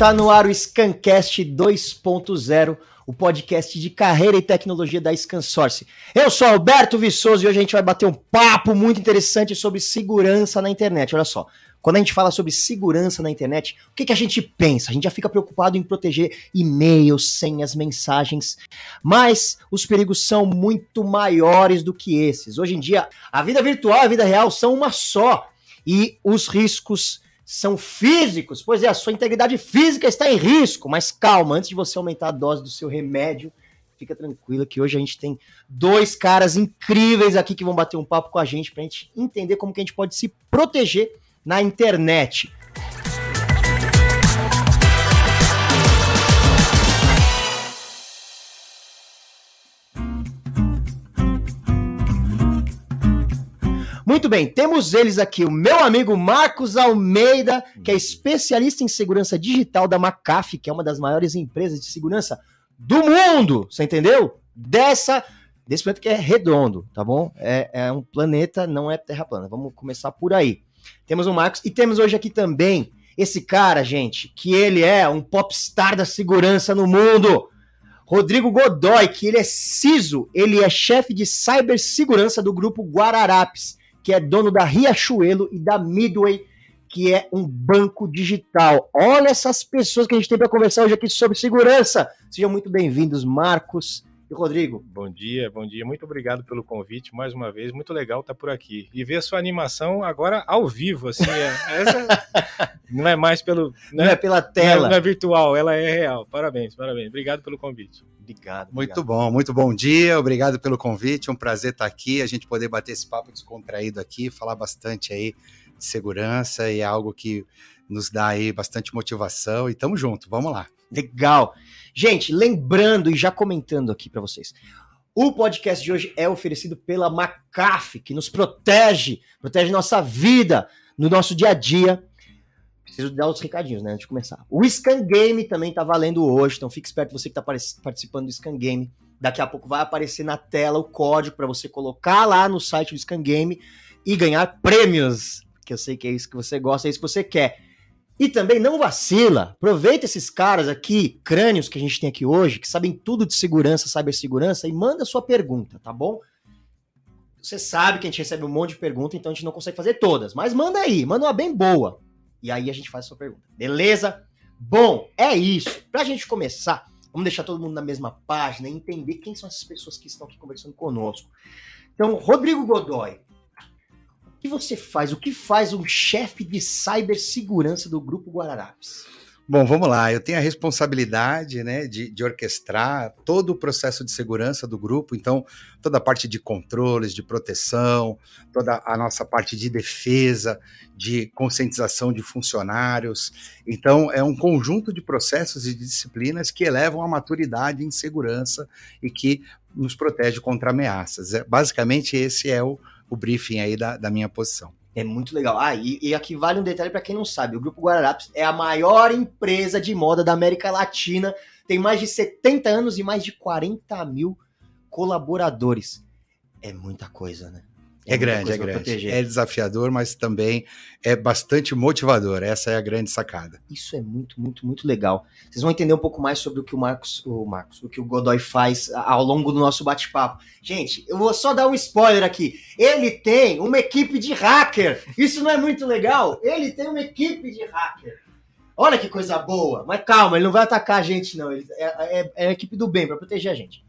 Está no ar o Scancast 2.0, o podcast de carreira e tecnologia da ScanSource. Eu sou Alberto Viçoso e hoje a gente vai bater um papo muito interessante sobre segurança na internet. Olha só, quando a gente fala sobre segurança na internet, o que, que a gente pensa? A gente já fica preocupado em proteger e-mails, senhas, mensagens, mas os perigos são muito maiores do que esses. Hoje em dia, a vida virtual e a vida real são uma só e os riscos são físicos. Pois é, a sua integridade física está em risco, mas calma, antes de você aumentar a dose do seu remédio, fica tranquila que hoje a gente tem dois caras incríveis aqui que vão bater um papo com a gente para a gente entender como que a gente pode se proteger na internet. Muito bem, temos eles aqui, o meu amigo Marcos Almeida, que é especialista em segurança digital da McAfee, que é uma das maiores empresas de segurança do mundo, você entendeu? Dessa, desse planeta que é redondo, tá bom? É, é um planeta, não é terra plana. Vamos começar por aí. Temos o Marcos e temos hoje aqui também esse cara, gente, que ele é um popstar da segurança no mundo. Rodrigo Godoy, que ele é CISO, ele é chefe de cibersegurança do grupo Guararapes que é dono da Riachuelo e da Midway, que é um banco digital. Olha essas pessoas que a gente tem para conversar hoje aqui sobre segurança. Sejam muito bem-vindos, Marcos e Rodrigo. Bom dia, bom dia. Muito obrigado pelo convite mais uma vez. Muito legal estar por aqui. E ver a sua animação agora ao vivo, assim. É, essa não é mais pelo. Né? Não é pela tela. Não é, não é, virtual, ela é real. Parabéns, parabéns. Obrigado pelo convite. Obrigado, obrigado. Muito bom, muito bom dia. Obrigado pelo convite. Um prazer estar aqui, a gente poder bater esse papo descontraído aqui, falar bastante aí de segurança e é algo que nos dá aí bastante motivação e tamo junto. Vamos lá. Legal. Gente, lembrando e já comentando aqui para vocês. O podcast de hoje é oferecido pela McAfee, que nos protege, protege nossa vida no nosso dia a dia Preciso dar os recadinhos, né, antes de começar. O Scan Game também tá valendo hoje, então fique esperto você que tá participando do Scan Game. Daqui a pouco vai aparecer na tela o código para você colocar lá no site do Scan Game e ganhar prêmios, que eu sei que é isso que você gosta, é isso que você quer. E também não vacila, aproveita esses caras aqui, crânios que a gente tem aqui hoje, que sabem tudo de segurança, cibersegurança, e manda sua pergunta, tá bom? Você sabe que a gente recebe um monte de perguntas, então a gente não consegue fazer todas, mas manda aí, manda uma bem boa. E aí a gente faz a sua pergunta. Beleza? Bom, é isso. Pra gente começar, vamos deixar todo mundo na mesma página e entender quem são essas pessoas que estão aqui conversando conosco. Então, Rodrigo Godoy, que você faz? O que faz um chefe de cibersegurança do Grupo Guararapes? Bom, vamos lá. Eu tenho a responsabilidade né, de, de, orquestrar todo o processo de segurança do grupo, então, toda a parte de controles, de proteção, toda a nossa parte de defesa, de conscientização de funcionários. Então, é um conjunto de processos e de disciplinas que elevam a maturidade em segurança e que nos protege contra ameaças. É, basicamente, esse é o, o briefing aí da, da minha posição. É muito legal. Ah, e, e aqui vale um detalhe para quem não sabe: o Grupo Guararapes é a maior empresa de moda da América Latina, tem mais de 70 anos e mais de 40 mil colaboradores. É muita coisa, né? É, é grande, é grande. É desafiador, mas também é bastante motivador. Essa é a grande sacada. Isso é muito, muito, muito legal. Vocês vão entender um pouco mais sobre o que o Marcos, o Marcos, o que o Godoy faz ao longo do nosso bate-papo. Gente, eu vou só dar um spoiler aqui. Ele tem uma equipe de hacker. Isso não é muito legal? Ele tem uma equipe de hacker. Olha que coisa boa. Mas calma, ele não vai atacar a gente, não. Ele é, é, é a equipe do bem para proteger a gente.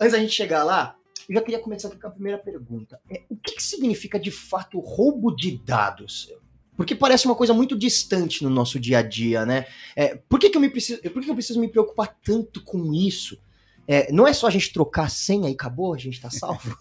Antes da gente chegar lá, eu já queria começar com a primeira pergunta. É, o que, que significa de fato roubo de dados? Porque parece uma coisa muito distante no nosso dia a dia, né? É, por que, que, eu, me preciso, por que, que eu preciso me preocupar tanto com isso? É, não é só a gente trocar a senha e acabou, a gente está salvo?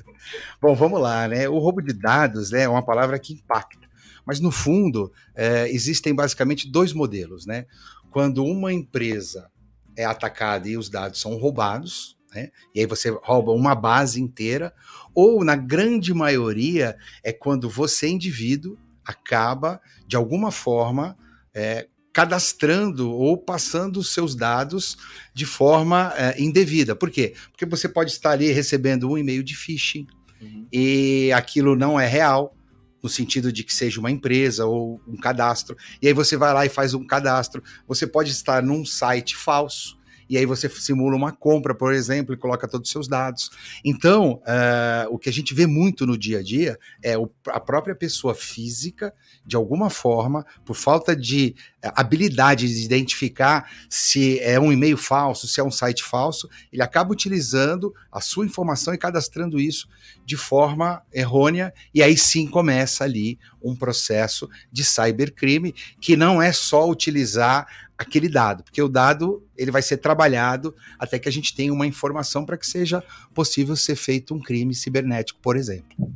Bom, vamos lá, né? O roubo de dados né, é uma palavra que impacta. Mas, no fundo, é, existem basicamente dois modelos, né? Quando uma empresa é atacada e os dados são roubados, né? E aí você rouba uma base inteira, ou na grande maioria é quando você, indivíduo, acaba de alguma forma é, cadastrando ou passando os seus dados de forma é, indevida. Por quê? Porque você pode estar ali recebendo um e-mail de phishing uhum. e aquilo não é real. no sentido de que seja uma empresa ou um cadastro. E aí você vai lá e faz um cadastro. Você pode estar num site falso e aí você simula uma compra, por exemplo, e coloca todos os seus dados. Então, uh, o que a gente vê muito no dia a dia é o, a própria pessoa física, de alguma forma, por falta de uh, habilidade de identificar se é um e-mail falso, se é um site falso, ele acaba utilizando a sua informação e cadastrando isso de forma errônea, e aí sim começa ali um processo de cybercrime, que não é só utilizar aquele dado, porque o dado ele vai ser trabalhado até que a gente tenha uma informação para que seja possível ser feito um crime cibernético, por exemplo.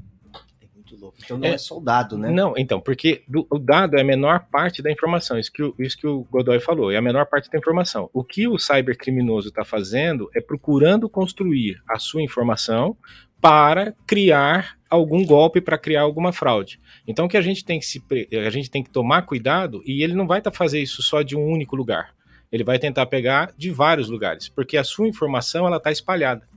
Então não é, é só o dado, né? Não, então, porque do, o dado é a menor parte da informação, isso que, o, isso que o Godoy falou, é a menor parte da informação. O que o cybercriminoso está fazendo é procurando construir a sua informação para criar algum golpe, para criar alguma fraude. Então, o que a gente tem que se, a gente tem que tomar cuidado e ele não vai estar tá fazer isso só de um único lugar. Ele vai tentar pegar de vários lugares, porque a sua informação ela está espalhada,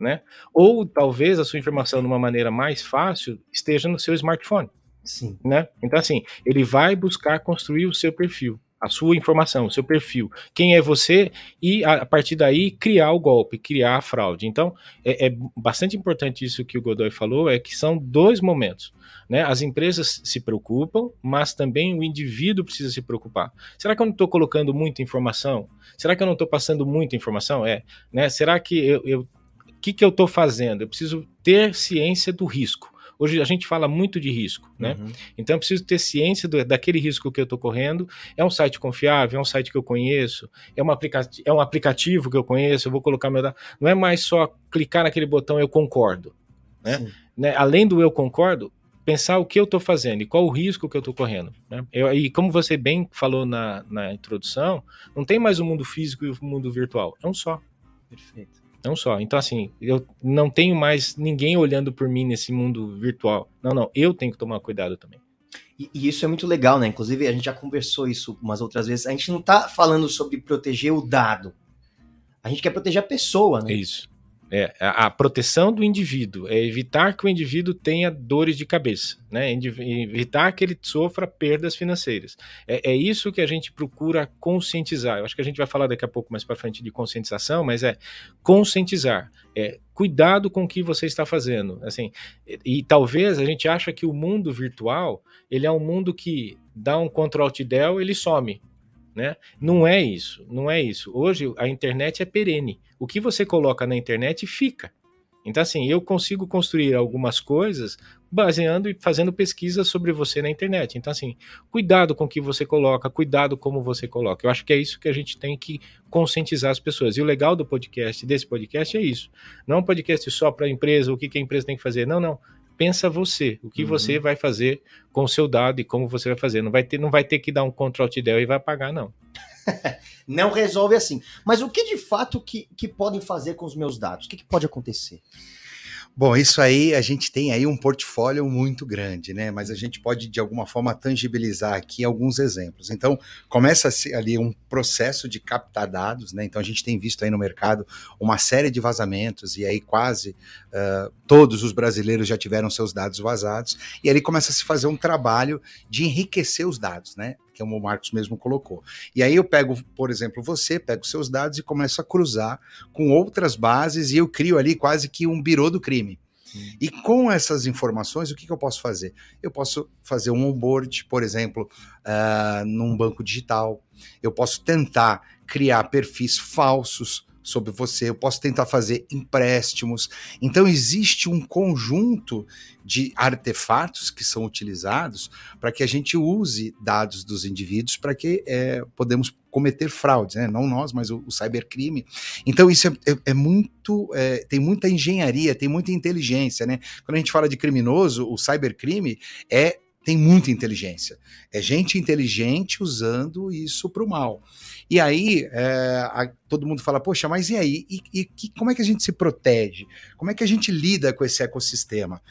né? Ou talvez a sua informação de uma maneira mais fácil esteja no seu smartphone. Sim. Né? Então, assim, ele vai buscar construir o seu perfil a sua informação, o seu perfil, quem é você e a, partir daí criar o golpe, criar a fraude. Então é, é, bastante importante isso que o Godoy falou, é que são dois momentos. Né? As empresas se preocupam, mas também o indivíduo precisa se preocupar. Será que eu não estou colocando muita informação? Será que eu não estou passando muita informação? É, né? Será que eu, eu que, que eu estou fazendo? Eu preciso ter ciência do risco. Hoje a gente fala muito de risco, né? Uhum. Então eu preciso ter ciência do, daquele risco que eu estou correndo. É um site confiável, é um site que eu conheço, é, uma é um aplicativo que eu conheço, eu vou colocar meu dado. Não é mais só clicar naquele botão eu concordo. Né? né? Além do eu concordo, pensar o que eu estou fazendo e qual o risco que eu estou correndo. Né? Eu, e como você bem falou na, na introdução, não tem mais o mundo físico e o mundo virtual, é um só. Perfeito. Não só. Então, assim, eu não tenho mais ninguém olhando por mim nesse mundo virtual. Não, não. Eu tenho que tomar cuidado também. E, e, isso é muito legal, né? Inclusive, a gente já conversou isso umas outras vezes. A gente não tá falando sobre proteger o dado. A gente quer proteger a pessoa, né? É isso. É, a, proteção do indivíduo é evitar que o indivíduo tenha dores de cabeça, né? evitar que ele sofra perdas financeiras. É, é, isso que a gente procura conscientizar. Eu acho que a gente vai falar daqui a pouco mais para frente de conscientização, mas é conscientizar. É, cuidado com o que você está fazendo. Assim, e, e talvez a gente acha que o mundo virtual ele é um mundo que dá um Ctrl Alt Del ele some. Né? Não é isso, não é isso. Hoje a internet é perene. O que você coloca na internet fica. Então, assim, eu consigo construir algumas coisas baseando e fazendo pesquisa sobre você na internet. Então, assim, cuidado com o que você coloca, cuidado como você coloca. Eu acho que é isso que a gente tem que conscientizar as pessoas. E o legal do podcast, desse podcast, é isso. Não é um podcast só para a empresa, o que, que a empresa tem que fazer. Não, não pensa você, o que uhum. você vai fazer com o seu dado e como você vai fazer. Não vai ter, não vai ter que dar um Ctrl Alt Del e vai apagar, não. não resolve assim. Mas o que de fato que, que podem fazer com os meus dados? O que, que pode acontecer? Bom, isso aí a gente tem aí um portfólio muito grande, né? Mas a gente pode de alguma forma tangibilizar aqui alguns exemplos. Então, começa ali um processo de captar dados, né? Então a gente tem visto aí no mercado uma série de vazamentos e aí quase uh, todos os brasileiros já tiveram seus dados vazados e ali começa a se fazer um trabalho de enriquecer os dados, né? Que o Marcos mesmo colocou. E aí eu pego, por exemplo, você, pego seus dados e começo a cruzar com outras bases e eu crio ali quase que um birô do crime. E com essas informações, o que, que, eu posso fazer? Eu posso fazer um onboard, por exemplo, uh, num banco digital. Eu posso tentar criar perfis falsos sobre você, eu posso tentar fazer empréstimos. Então, existe um conjunto de artefatos que são utilizados para que a gente use dados dos indivíduos para que é, podemos cometer fraudes, né? não nós, mas o, o cybercrime. Então, isso é, é, é muito, é, tem muita engenharia, tem muita inteligência. Né? Quando a gente fala de criminoso, o cybercrime é tem muita inteligência. É gente inteligente usando isso para o mal. E aí, é, a, todo mundo fala, poxa, mas e aí? E, e que, como é que a gente se protege? Como é que a gente lida com esse ecossistema?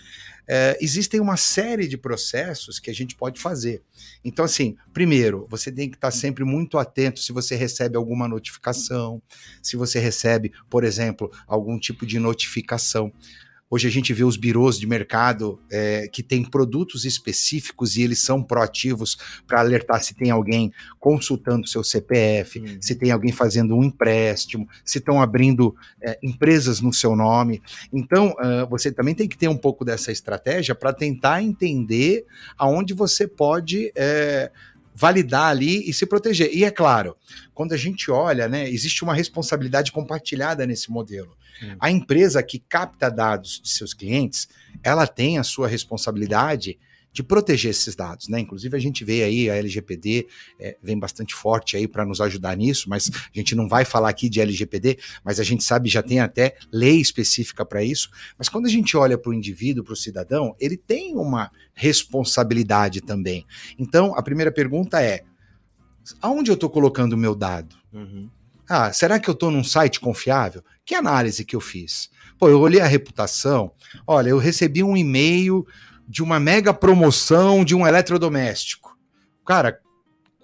É, existem uma série de processos que a gente pode fazer. Então, assim, primeiro, você tem que estar sempre muito atento se você recebe alguma notificação, se você recebe, por exemplo, algum tipo de notificação Hoje a gente vê os birôs de mercado é, que têm produtos específicos e eles são proativos para alertar se tem alguém consultando seu CPF, uhum. se tem alguém fazendo um empréstimo, se estão abrindo é, empresas no seu nome. Então, uh, você também tem que ter um pouco dessa estratégia para tentar entender aonde você pode. É, validar ali e se proteger. E é claro, quando a gente olha, né, existe uma responsabilidade compartilhada nesse modelo. Hum. A empresa que capta dados de seus clientes, ela tem a sua responsabilidade de proteger esses dados, né? Inclusive a gente vê aí a LGPD é, vem bastante forte aí para nos ajudar nisso, mas a gente não vai falar aqui de LGPD, mas a gente sabe já tem até lei específica para isso. Mas quando a gente olha para o indivíduo, para o cidadão, ele tem uma responsabilidade também. Então a primeira pergunta é: aonde eu estou colocando o meu dado? Uhum. Ah, será que eu estou num site confiável? Que análise que eu fiz? Pô, eu olhei a reputação. Olha, eu recebi um e-mail de uma mega promoção de um eletrodoméstico. Cara,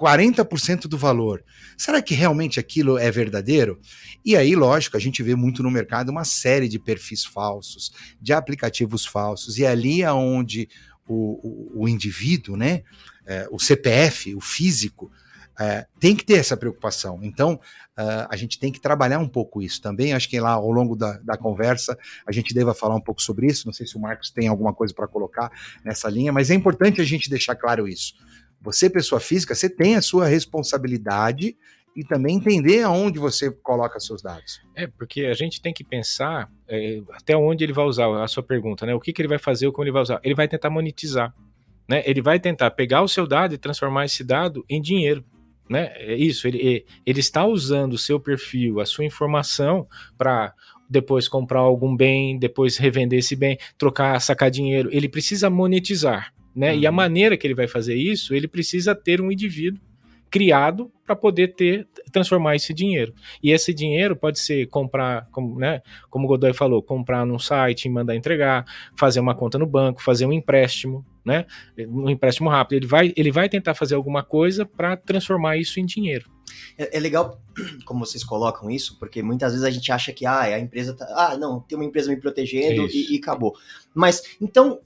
40% do valor. Será que realmente aquilo é verdadeiro? E aí, lógico, a gente vê muito no mercado uma série de perfis falsos, de aplicativos falsos, e é ali aonde o, o, o indivíduo, né, é, o CPF, o físico, é, tem que ter essa preocupação. Então, uh, a gente tem que trabalhar um pouco isso também. Acho que lá ao longo da, da conversa a gente deva falar um pouco sobre isso. Não sei se o Marcos tem alguma coisa para colocar nessa linha, mas é importante a gente deixar claro isso. Você, pessoa física, você tem a sua responsabilidade e também entender aonde você coloca seus dados. É, porque a gente tem que pensar é, até onde ele vai usar a sua pergunta, né? O que, que ele vai fazer ou como ele vai usar. Ele vai tentar monetizar. Né? Ele vai tentar pegar o seu dado e transformar esse dado em dinheiro né? É isso, ele, ele está usando o seu perfil, a sua informação para depois comprar algum bem, depois revender esse bem, trocar, sacar dinheiro. Ele precisa monetizar, né? Uhum. E a uhum. maneira que ele vai fazer isso, ele precisa ter um indivíduo criado para poder ter transformar esse dinheiro. E esse dinheiro pode ser comprar, como, né, como o Godoy falou, comprar num site, mandar entregar, fazer uma conta no banco, fazer um empréstimo, né? Um empréstimo rápido. Ele vai, ele vai tentar fazer alguma coisa para transformar isso em dinheiro. É, é, legal como vocês colocam isso, porque muitas vezes a gente acha que ah, a empresa tá. Ah, não, tem uma empresa me protegendo e, e acabou. Mas então.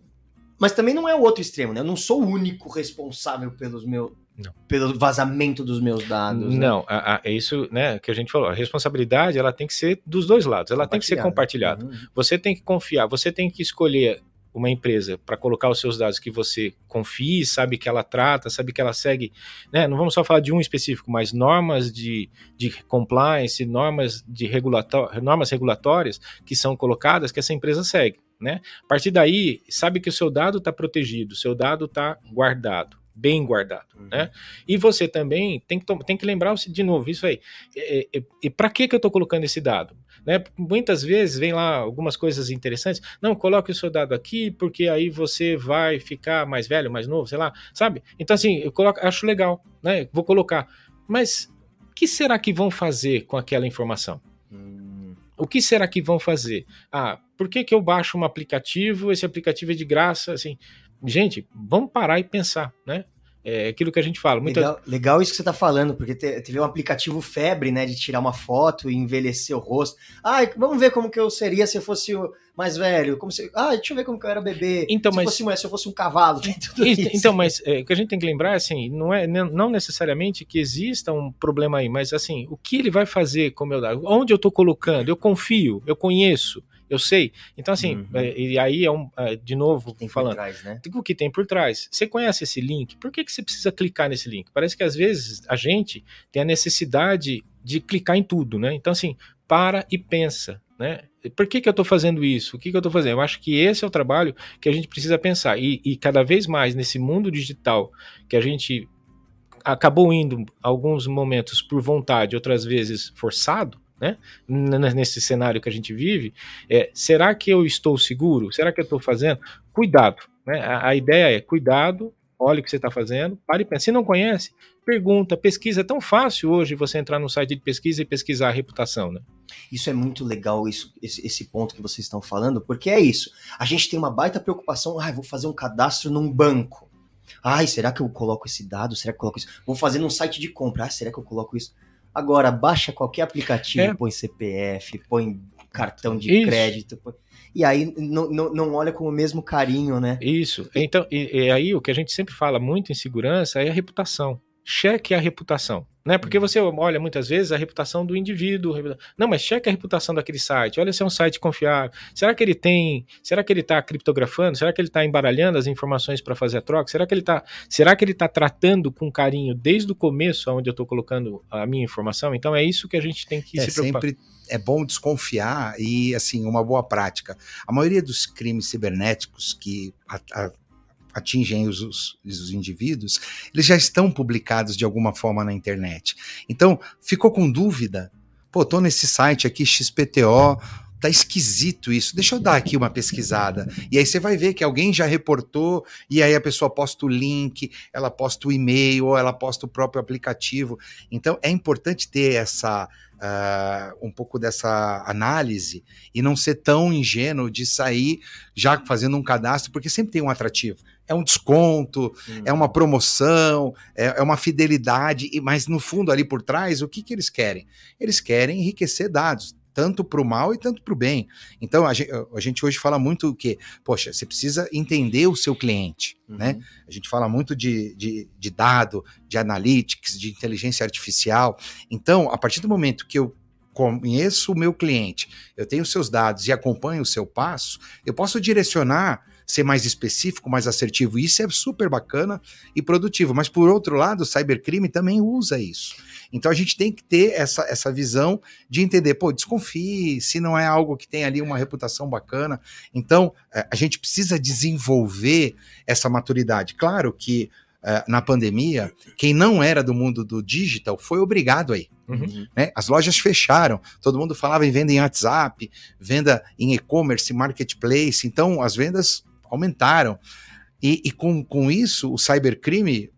Mas também não é o outro extremo, né? Eu não sou o único responsável pelos meus não. Pelo vazamento dos meus dados. Né? Não, né? é isso né, que a gente falou. A responsabilidade ela tem que ser dos dois lados, ela tem que ser compartilhada. Uhum. Você tem que confiar, você tem que escolher uma empresa para colocar os seus dados que você confie, sabe que ela trata, sabe que ela segue, né? Não vamos só falar de um específico, mas normas de, de compliance, normas de regulatório, normas regulatórias que são colocadas que essa empresa segue, né? A partir daí, sabe que o seu dado está protegido, o seu dado está guardado bem guardado, uhum. né? E você também tem que, tem que lembrar de novo isso aí. E, e, e para que, que eu estou colocando esse dado? Né? Muitas vezes vem lá algumas coisas interessantes. Não, coloque o seu dado aqui porque aí você vai ficar mais velho, mais novo, sei lá, sabe? Então assim, eu coloco, acho legal, né? Vou colocar. Mas o que será que vão fazer com aquela informação? Hum. O que será que vão fazer? Ah, por que, que eu baixo um aplicativo? Esse aplicativo é de graça, assim gente, vamos parar e pensar, né? É aquilo que a gente fala. Muita... Legal, legal isso que você está falando, porque teve um aplicativo febre, né, de tirar uma foto e envelhecer o rosto. Ah, vamos ver como que eu seria se eu fosse mais velho. Como se... Ah, deixa eu ver como que eu era bebê. Então, se, mas... fosse mulher, se eu fosse um cavalo. Então, mas é, o que a gente tem que lembrar, assim, não é não necessariamente que exista um problema aí, mas assim, o que ele vai fazer com o meu dado? Onde eu estou colocando? Eu confio, eu conheço eu sei. Então, assim, uhum. é, e aí é um, é, de novo, tem falando, trás, né? o que tem por trás. Você conhece esse link? Por que, que você precisa clicar nesse link? Parece que às vezes a gente tem a necessidade de clicar em tudo, né? Então, assim, para e pensa, né? Por que, que eu estou fazendo isso? O que, que eu estou fazendo? Eu acho que esse é o trabalho que a gente precisa pensar. E, e cada vez mais nesse mundo digital que a gente acabou indo alguns momentos por vontade, outras vezes forçado, né? Nesse cenário que a gente vive, é, será que eu estou seguro? Será que eu estou fazendo? Cuidado. Né? A, a, ideia é cuidado, olhe o que você está fazendo, pare e pense. Se não conhece, pergunta, pesquisa. É tão fácil hoje você entrar no site de pesquisa e pesquisar a reputação, né? Isso é muito legal, isso, esse, esse ponto que vocês estão falando, porque é isso. A gente tem uma baita preocupação, ah, vou fazer um cadastro num banco. Ai, será que eu coloco esse dado? Será que eu coloco isso? Vou fazer num site de compra. Ah, será que eu coloco isso? Agora, baixa qualquer aplicativo, é. põe CPF, põe cartão de Isso. crédito. E aí não, não, não, olha com o mesmo carinho, né? Isso. Então, e, e aí o que a gente sempre fala muito em segurança é a reputação. Cheque a reputação. Né? Porque você olha muitas vezes a reputação do indivíduo. Não, mas cheque a reputação daquele site. Olha se é um site confiável. Será que ele tem. Será que ele está criptografando? Será que ele está embaralhando as informações para fazer a troca? Será que ele está. Será que ele está tratando com carinho desde o começo, onde eu estou colocando a minha informação? Então é isso que a gente tem que é, se preocupar. Sempre é bom desconfiar e assim uma boa prática. A maioria dos crimes cibernéticos que a, a, atingem os, os, os, indivíduos, eles já estão publicados de alguma forma na internet. Então, ficou com dúvida? Pô, tô nesse site aqui, XPTO, tá esquisito isso, deixa eu dar aqui uma pesquisada. E aí você vai ver que alguém já reportou, e aí a pessoa posta o link, ela posta o e-mail, ou ela posta o próprio aplicativo. Então, é importante ter essa uh, um pouco dessa análise e não ser tão ingênuo de sair já fazendo um cadastro, porque sempre tem um atrativo. É um desconto, hum. é uma promoção, é, é, uma fidelidade, mas no fundo ali por trás, o que, que eles querem? Eles querem enriquecer dados tanto para o mal e tanto para o bem. Então, a gente, a gente, hoje fala muito o que, poxa, você precisa entender o seu cliente, uhum. né? A gente fala muito de, de, de dado, de analytics, de inteligência artificial. Então, a partir do momento que eu conheço o meu cliente, eu tenho seus dados e acompanho o seu passo, eu posso direcionar ser mais específico, mais assertivo. Isso é super bacana e produtivo. Mas, por outro lado, o cybercrime também usa isso. Então, a gente tem que ter essa, essa visão de entender, pô, desconfie se não é algo que tem ali uma reputação bacana. Então, é, a gente precisa desenvolver essa maturidade. Claro que é, na pandemia, quem não era do mundo do digital foi obrigado aí. Uhum. Né? As lojas fecharam, todo mundo falava em venda em WhatsApp, venda em e-commerce, marketplace, então as vendas aumentaram. E, e com, com isso, o cybercrime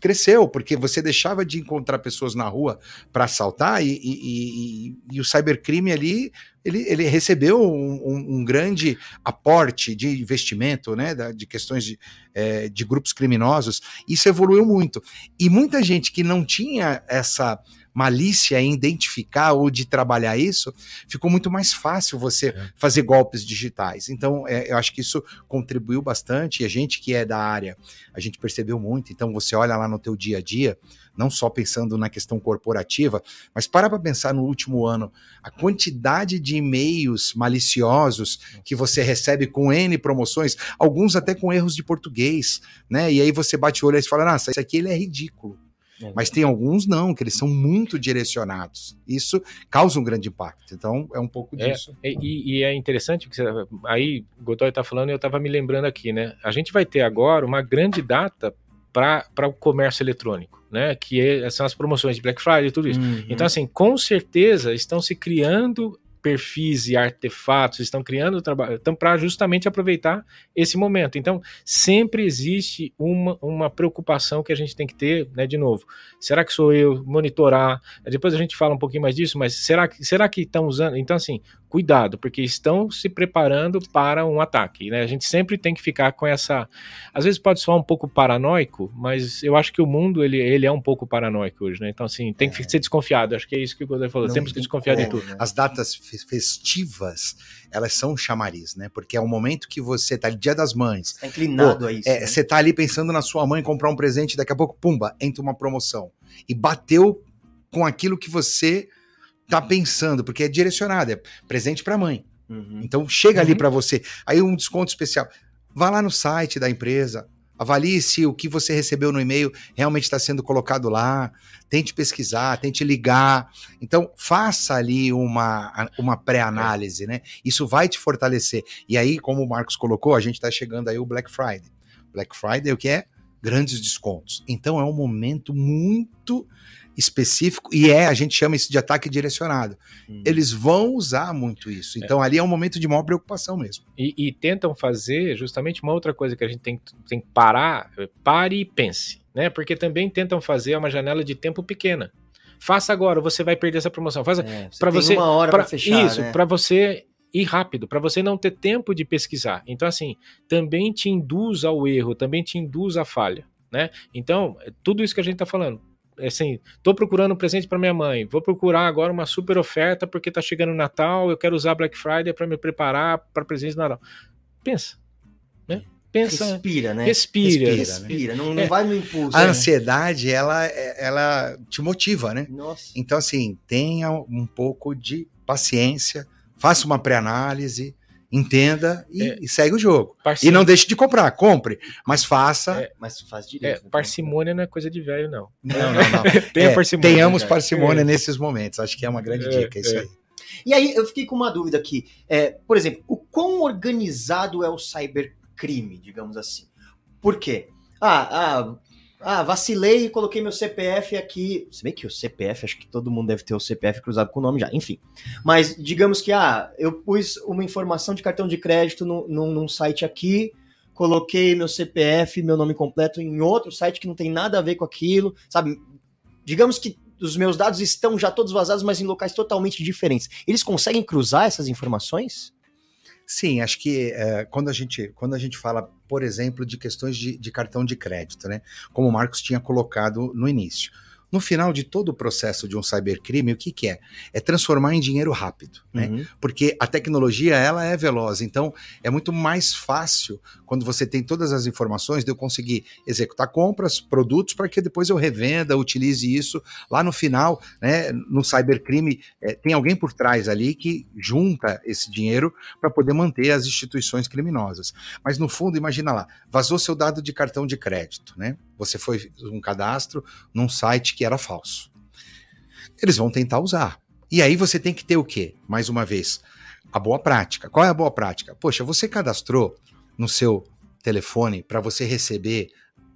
cresceu, porque você deixava de encontrar pessoas na rua para assaltar e, e, e, e, o cybercrime ali ele, ele recebeu um, um, um, grande aporte de investimento, né, de questões de, é, de grupos criminosos. Isso evoluiu muito. E muita gente que não tinha essa malícia em identificar ou de trabalhar isso, ficou muito mais fácil você é. fazer golpes digitais. Então, é, eu acho que isso contribuiu bastante. E a gente que é da área, a gente percebeu muito. Então, você olha lá no teu dia a dia, não só pensando na questão corporativa, mas para para pensar no último ano, a quantidade de e-mails maliciosos que você recebe com N promoções, alguns até com erros de português, né? E aí você bate o olho e fala, nossa, isso aqui ele é ridículo. Mas tem alguns não, que eles são muito direcionados. Isso causa um grande impacto. Então, é um pouco é, disso. É, e, e, é interessante, que você, aí o Godoy está falando e eu estava me lembrando aqui, né? A gente vai ter agora uma grande data para o comércio eletrônico, né? Que é, são as promoções de Black Friday e tudo isso. Uhum. Então, assim, com certeza estão se criando perfis e artefatos estão criando trabalho então, para justamente aproveitar esse momento. Então, sempre existe uma, uma preocupação que a gente tem que ter, né? De novo, será que sou eu monitorar? Depois a gente fala um pouquinho mais disso, mas será que será que estão usando? Então, assim, cuidado, porque estão se preparando para um ataque. Né? A gente sempre tem que ficar com essa. Às vezes pode soar um pouco paranoico, mas eu acho que o mundo ele, ele é um pouco paranoico hoje, né? Então, assim, tem que é. ser desconfiado. Acho que é isso que o Godoy falou. Não, Temos que desconfiar de tudo. Né? As datas festivas, elas são chamariz, né? Porque é o momento que você tá dia das mães. Tá inclinado pô, a isso. É, né? Você tá ali pensando na sua mãe comprar um presente, daqui a pouco, pumba, entra uma promoção. E bateu com aquilo que você tá pensando, porque é direcionado, é presente para mãe. Uhum. Então chega uhum. ali para você. Aí um desconto especial. Vá lá no site da empresa, avalie se o que você recebeu no e-mail realmente está sendo colocado lá, tente pesquisar, tente ligar. Então, faça ali uma, uma pré-análise, né? Isso vai te fortalecer. E aí, como o Marcos colocou, a gente está chegando aí o Black Friday. Black Friday, o que é? Grandes descontos. Então, é um momento muito específico e é, a gente chama isso de ataque direcionado. Hum. Eles vão usar muito isso. Então é. ali é um momento de maior preocupação mesmo. E, e, tentam fazer justamente uma outra coisa que a gente tem, tem que parar, é, pare e pense, né? Porque também tentam fazer uma janela de tempo pequena. Faça agora, você vai perder essa promoção. Faça é, para você uma hora para fechar, isso, né? para você ir rápido, para você não ter tempo de pesquisar. Então assim, também te induz ao erro, também te induz à falha, né? Então, tudo isso que a gente está falando, assim, tô procurando um presente para minha mãe, vou procurar agora uma super oferta porque tá chegando o Natal, eu quero usar Black Friday para me preparar para presente de Natal. Pensa, né? Pensa, respira, né? Respira, respira, respira. Não, não É. vai no impulso. A né? ansiedade, ela, ela te motiva, né? Nossa. Então, assim, tenha um pouco de paciência, faça uma pré-análise, entenda e, É. e segue o jogo. Parci- E não deixe de comprar, compre, mas faça. É. Mas faz É, direito. né? parcimônia não é coisa de velho, não. Não, não, não. Tenha É, parcimônia. tenhamos cara. parcimônia É. nesses momentos. Acho que é uma grande É, dica, isso é. aí. E aí eu fiquei com uma dúvida aqui. É, por exemplo, o quão organizado é o cybercrime, digamos assim? Por quê? Ah, ah, ah, vacilei e coloquei meu CPF aqui. Se bem que o CPF, acho que todo mundo deve ter o CPF cruzado com o nome já, enfim. Mas digamos que, ah, eu pus uma informação de cartão de crédito num, num, num site aqui, coloquei meu CPF, meu nome completo em outro site que não tem nada a ver com aquilo, sabe? Digamos que os meus dados estão já todos vazados, mas em locais totalmente diferentes. Eles conseguem cruzar essas informações? Sim, acho que é, quando, a gente, quando a gente fala, por exemplo, de questões de, de cartão de crédito, né? Como o Marcos tinha colocado no início. No final de todo o processo de um cybercrime, o que, que é? É transformar em dinheiro rápido, né? Uhum. porque a tecnologia ela é veloz, então é muito mais fácil quando você tem todas as informações de eu conseguir executar compras, produtos para que depois eu revenda, utilize isso lá no final, né? No cybercrime é, tem alguém por trás ali que junta esse dinheiro para poder manter as instituições criminosas. Mas no fundo, imagina lá, vazou seu dado de cartão de crédito, né? Você foi um cadastro num site que era falso. Eles vão tentar usar. E aí você tem que ter o quê? Mais uma vez, a boa prática. Qual é a boa prática? Poxa, você cadastrou no seu telefone para você receber,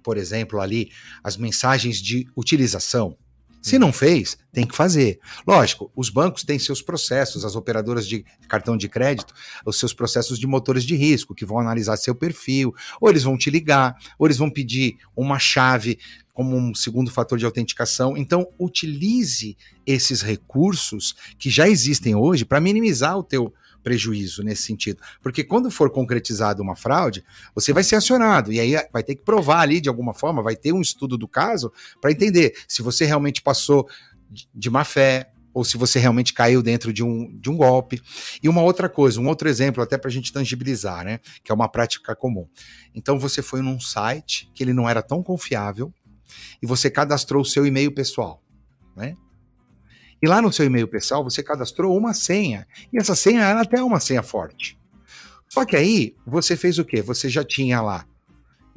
por exemplo, ali as mensagens de utilização. Se não fez, tem que fazer. Lógico, os bancos têm seus processos, as operadoras de cartão de crédito, os seus processos de motores de risco, que vão analisar seu perfil, ou eles vão te ligar, ou eles vão pedir uma chave como um segundo fator de autenticação. Então, utilize esses recursos que já existem hoje para minimizar o teu prejuízo nesse sentido. Porque quando for concretizada uma fraude, você vai ser acionado e aí vai ter que provar ali de alguma forma, vai ter um estudo do caso para entender se você realmente passou de- de má fé ou se você realmente caiu dentro de um, de um golpe. E uma outra coisa, um outro exemplo até para a gente tangibilizar, né, que é uma prática comum. Então você foi num site que ele não era tão confiável e você cadastrou o seu e-mail pessoal, né? E lá no seu e-mail pessoal você cadastrou uma senha. E essa senha era até uma senha forte. Só que aí você fez o quê? Você já tinha lá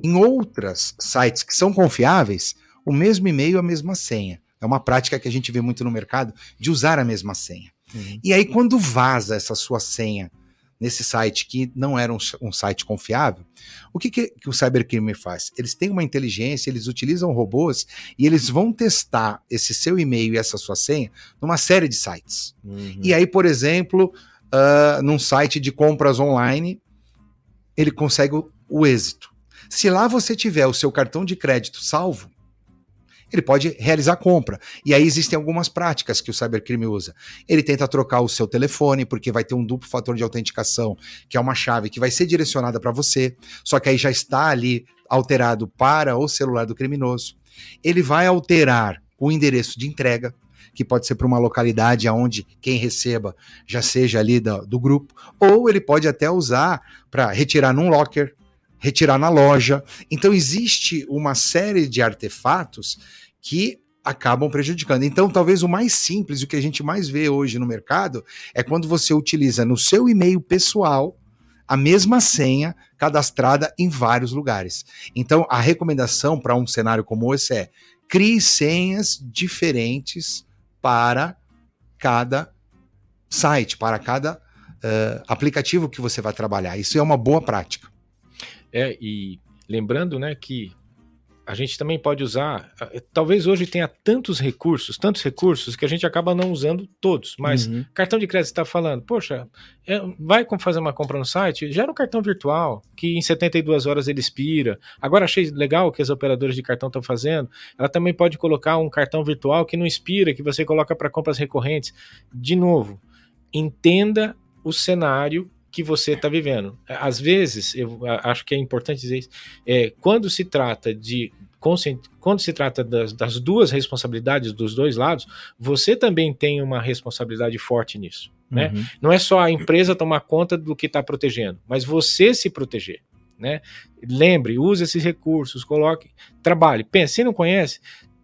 em outras sites que são confiáveis o mesmo e-mail, a mesma senha. É uma prática que a gente vê muito no mercado de usar a mesma senha. Uhum. E aí, quando vaza essa sua senha nesse site que não era um, um site confiável, o que, que, que o cybercrime faz? Eles têm uma inteligência, eles utilizam robôs e eles vão testar esse seu e-mail e essa sua senha numa série de sites. Uhum. E aí, por exemplo, ah, num site de compras online, ele consegue o, o êxito. Se lá você tiver o seu cartão de crédito salvo, ele pode realizar compra. E aí existem algumas práticas que o cybercrime usa. Ele tenta trocar o seu telefone, porque vai ter um duplo fator de autenticação, que é uma chave que vai ser direcionada para você, só que aí já está ali alterado para o celular do criminoso. Ele vai alterar o endereço de entrega, que pode ser para uma localidade onde quem receba já seja ali do, do grupo, ou ele pode até usar para retirar num locker, retirar na loja. Então existe uma série de artefatos que acabam prejudicando. Então, talvez o mais simples, o que a gente mais vê hoje no mercado, é quando você utiliza no seu e-mail pessoal a mesma senha cadastrada em vários lugares. Então, a recomendação para um cenário como esse é crie senhas diferentes para cada site, para cada uh, aplicativo que você vai trabalhar. Isso é uma boa prática. É, e lembrando, né, que a gente também pode usar, talvez hoje tenha tantos recursos, tantos recursos que a gente acaba não usando todos, mas Uhum. cartão de crédito está falando, poxa, é, vai fazer uma compra no site, gera um cartão virtual, que em 72 horas ele expira. Agora achei legal o que as operadoras de cartão estão fazendo, ela também pode colocar um cartão virtual que não expira, que você coloca para compras recorrentes. De novo, entenda o cenário que você está vivendo. Às vezes, eu acho que é importante dizer isso, é, quando se trata de quando se trata das, das, duas responsabilidades dos dois lados, você também tem uma responsabilidade forte nisso. Né? Uhum. Não é só a empresa tomar conta do que está protegendo, mas você se proteger. Né? Lembre, use esses recursos, coloque, trabalhe. Pense, se não conhece,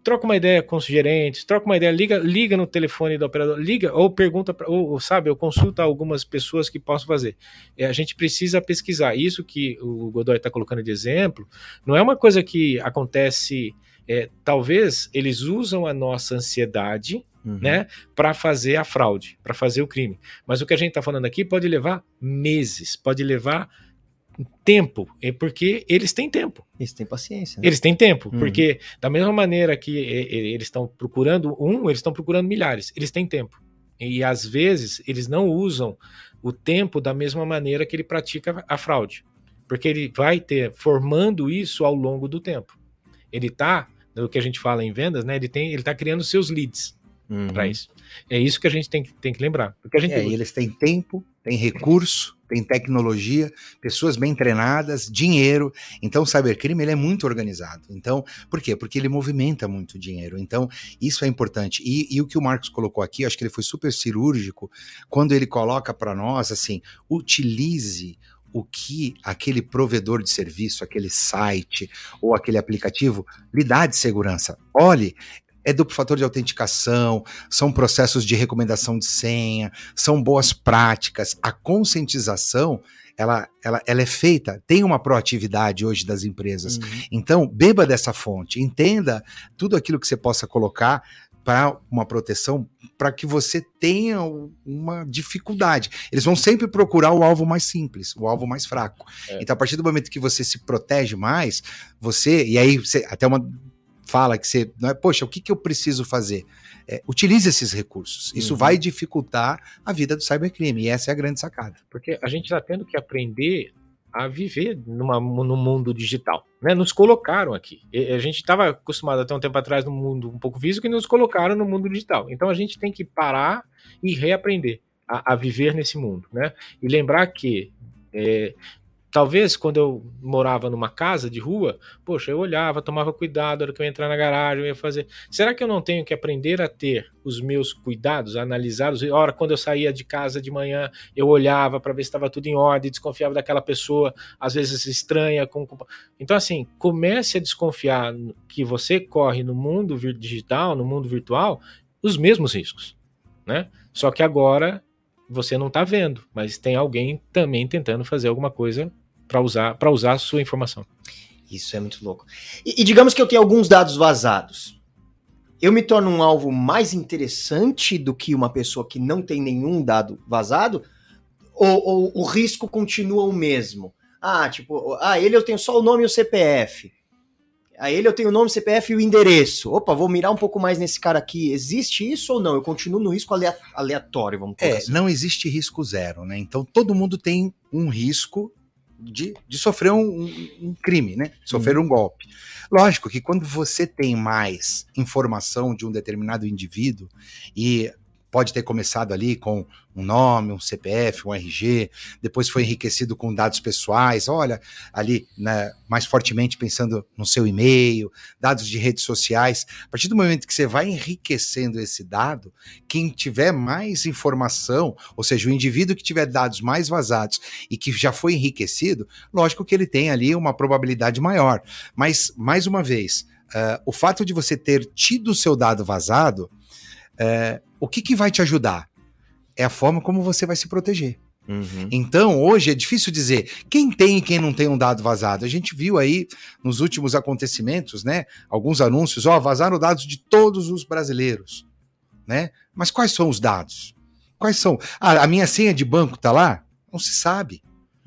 troca uma ideia com os gerentes, troca uma ideia, liga, liga no telefone do operador, liga ou pergunta, ou, ou sabe, ou consulta algumas pessoas que possam fazer. É, a gente precisa pesquisar. Isso que o Godoy está colocando de exemplo, não é uma coisa que acontece. É, talvez eles usam a nossa ansiedade Uhum. né, para fazer a fraude, para fazer o crime. Mas o que a gente está falando aqui pode levar meses, pode levar tempo, é porque eles têm tempo. Eles têm paciência. Né? Eles têm tempo, uhum. porque da mesma maneira que eles estão procurando um, eles estão procurando milhares. Eles têm tempo. E às vezes eles não usam o tempo da mesma maneira que ele pratica a fraude, porque ele vai ter formando isso ao longo do tempo. Ele está, no que a gente fala em vendas, né? Ele tem, ele está criando seus leads uhum. para isso. É isso que a gente tem, tem que lembrar. Porque a gente é, eles têm tempo, têm recurso, tem tecnologia, pessoas bem treinadas, dinheiro. Então, o cybercrime ele é muito organizado. Então, por quê? Porque ele movimenta muito dinheiro. Então, isso é importante. E, e o que o Marcos colocou aqui, acho que ele foi super cirúrgico quando ele coloca para nós assim: utilize o que aquele provedor de serviço, aquele site ou aquele aplicativo lhe dá de segurança. Olhe, é duplo fator de autenticação, são processos de recomendação de senha, são boas práticas. A conscientização ela, ela, ela é feita, tem uma proatividade hoje das empresas. Uhum. Então, beba dessa fonte, entenda tudo aquilo que você possa colocar para uma proteção, para que você tenha uma dificuldade. Eles vão sempre procurar o alvo mais simples, o alvo mais fraco. É. Então, a partir do momento que você se protege mais, você, e aí você, até uma fala que você, não é, poxa, o que, que eu preciso fazer? É, utilize esses recursos. Isso uhum. vai dificultar a vida do cybercrime, e essa é a grande sacada. Porque a gente está tendo que aprender a viver numa, no mundo digital. Né? Nos colocaram aqui. E a gente estava acostumado até um tempo atrás no mundo um pouco físico e nos colocaram no mundo digital. Então a gente tem que parar e reaprender a, a viver nesse mundo. Né? E lembrar que é, Talvez quando eu morava numa casa de rua, poxa, eu olhava, tomava cuidado, era que eu ia entrar na garagem, eu ia fazer. Será que eu não tenho que aprender a ter os meus cuidados, a analisá-los? Ora, quando eu saía de casa de manhã, eu olhava para ver se estava tudo em ordem, desconfiava daquela pessoa, às vezes estranha. Com... Então, assim, comece a desconfiar que você corre no mundo digital, no mundo virtual, os mesmos riscos. Né? Só que agora você não está vendo, mas tem alguém também tentando fazer alguma coisa para usar para usar a sua informação. Isso é muito louco. E, e, digamos que eu tenho alguns dados vazados. Eu me torno um alvo mais interessante do que uma pessoa que não tem nenhum dado vazado? Ou, ou o risco continua o mesmo? Ah, tipo, ah, ele eu tenho só o nome e o CPF. A ele eu tenho o nome, CPF e o endereço. Opa, vou mirar um pouco mais nesse cara aqui. Existe isso ou não? Eu continuo no risco aleatório, vamos É, assim. não existe risco zero, né? Então todo mundo tem um risco de, de sofrer um, um, um crime, né? Sofrer uhum. um golpe. Lógico que quando você tem mais informação de um determinado indivíduo e pode ter começado ali com um nome, um CPF, um RG, depois foi enriquecido com dados pessoais, olha, ali né, mais fortemente pensando no seu e-mail, dados de redes sociais. A partir do momento que você vai enriquecendo esse dado, quem tiver mais informação, ou seja, o indivíduo que tiver dados mais vazados e que já foi enriquecido, lógico que ele tem ali uma probabilidade maior. Mas, mais uma vez, uh, o fato de você ter tido o seu dado vazado é, o que, que vai te ajudar? É a forma como você vai se proteger. Uhum. Então, hoje é difícil dizer quem tem e quem não tem um dado vazado. A gente viu aí nos últimos acontecimentos, né? Alguns anúncios, ó, vazaram dados de todos os brasileiros, né? Mas quais são os dados? Quais são? Ah, a minha senha de banco tá lá? Não se sabe.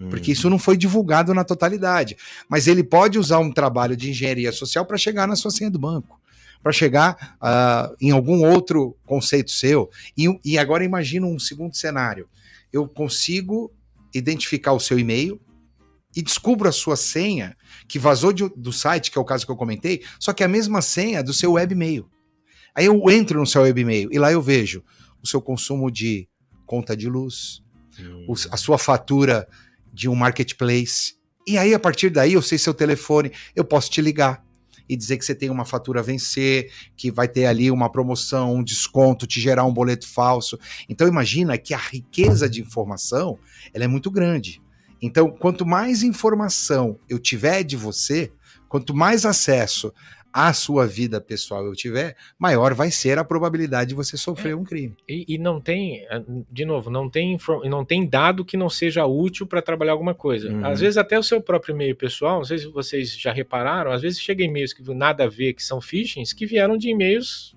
Porque uhum. isso não foi divulgado na totalidade. Mas ele pode usar um trabalho de engenharia social para chegar na sua senha do banco para chegar uh, em algum outro conceito seu. E, e agora imagina um segundo cenário. Eu consigo identificar o seu e-mail e descubro a sua senha que vazou de, do site, que é o caso que eu comentei, só que é a mesma senha do seu webmail. Aí eu entro no seu webmail e lá eu vejo o seu consumo de conta de luz, hum. a sua fatura de um marketplace. E aí, a partir daí, eu sei seu telefone, eu posso te ligar e dizer que você tem uma fatura a vencer, que vai ter ali uma promoção, um desconto, te gerar um boleto falso. Então imagina que a riqueza de informação ela é muito grande. Então, quanto mais informação eu tiver de você, quanto mais acesso a sua vida pessoal eu tiver, maior vai ser a probabilidade de você sofrer é, um crime. E, e, não tem, eh, de novo, não tem, não tem dado que não seja útil para trabalhar alguma coisa. Uhum. Às vezes até o seu próprio e-mail pessoal, não sei se vocês já repararam, às vezes chega e-mails que nada a ver, que são phishings, que vieram de e-mails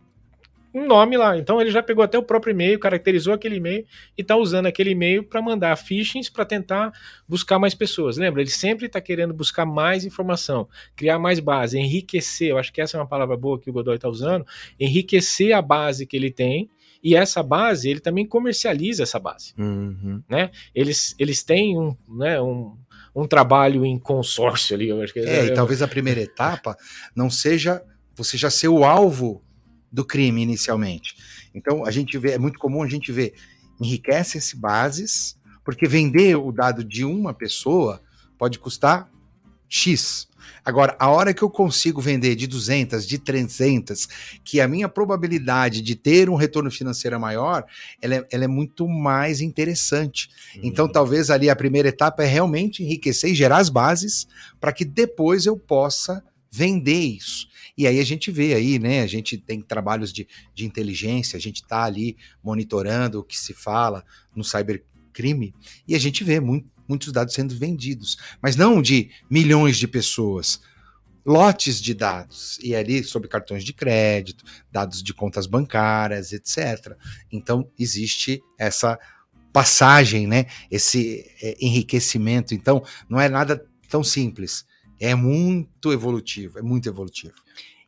um nome lá. Então ele já pegou até o próprio e-mail, caracterizou aquele e-mail e está usando aquele e-mail para mandar phishings para tentar buscar mais pessoas. Lembra? Ele sempre está querendo buscar mais informação, criar mais base, enriquecer. Eu acho que essa é uma palavra boa que o Godoy está usando. Enriquecer a base que ele tem. E essa base, ele também comercializa essa base. Uhum. Né? Eles, eles têm um, né, um, um trabalho em consórcio ali. Eu acho que é, é, e talvez a primeira etapa não seja você já ser o alvo do crime inicialmente. Então a gente vê, é muito comum a gente ver enriquece-se bases, porque vender o dado de uma pessoa pode custar X. Agora, a hora que eu consigo vender de 200, de 300, que a minha probabilidade de ter um retorno financeiro maior, ela é, ela é muito mais interessante. Uhum. Então, talvez ali a primeira etapa é realmente enriquecer e gerar as bases para que depois eu possa vender isso. E aí a gente vê aí, né? A gente tem trabalhos de, de inteligência, a gente está ali monitorando o que se fala no cybercrime, e a gente vê muito, muitos dados sendo vendidos, mas não de milhões de pessoas, lotes de dados, e ali sobre cartões de crédito, dados de contas bancárias, etc. Então existe essa passagem, né? Esse é, enriquecimento. Então não é nada tão simples é muito evolutivo, é muito evolutivo.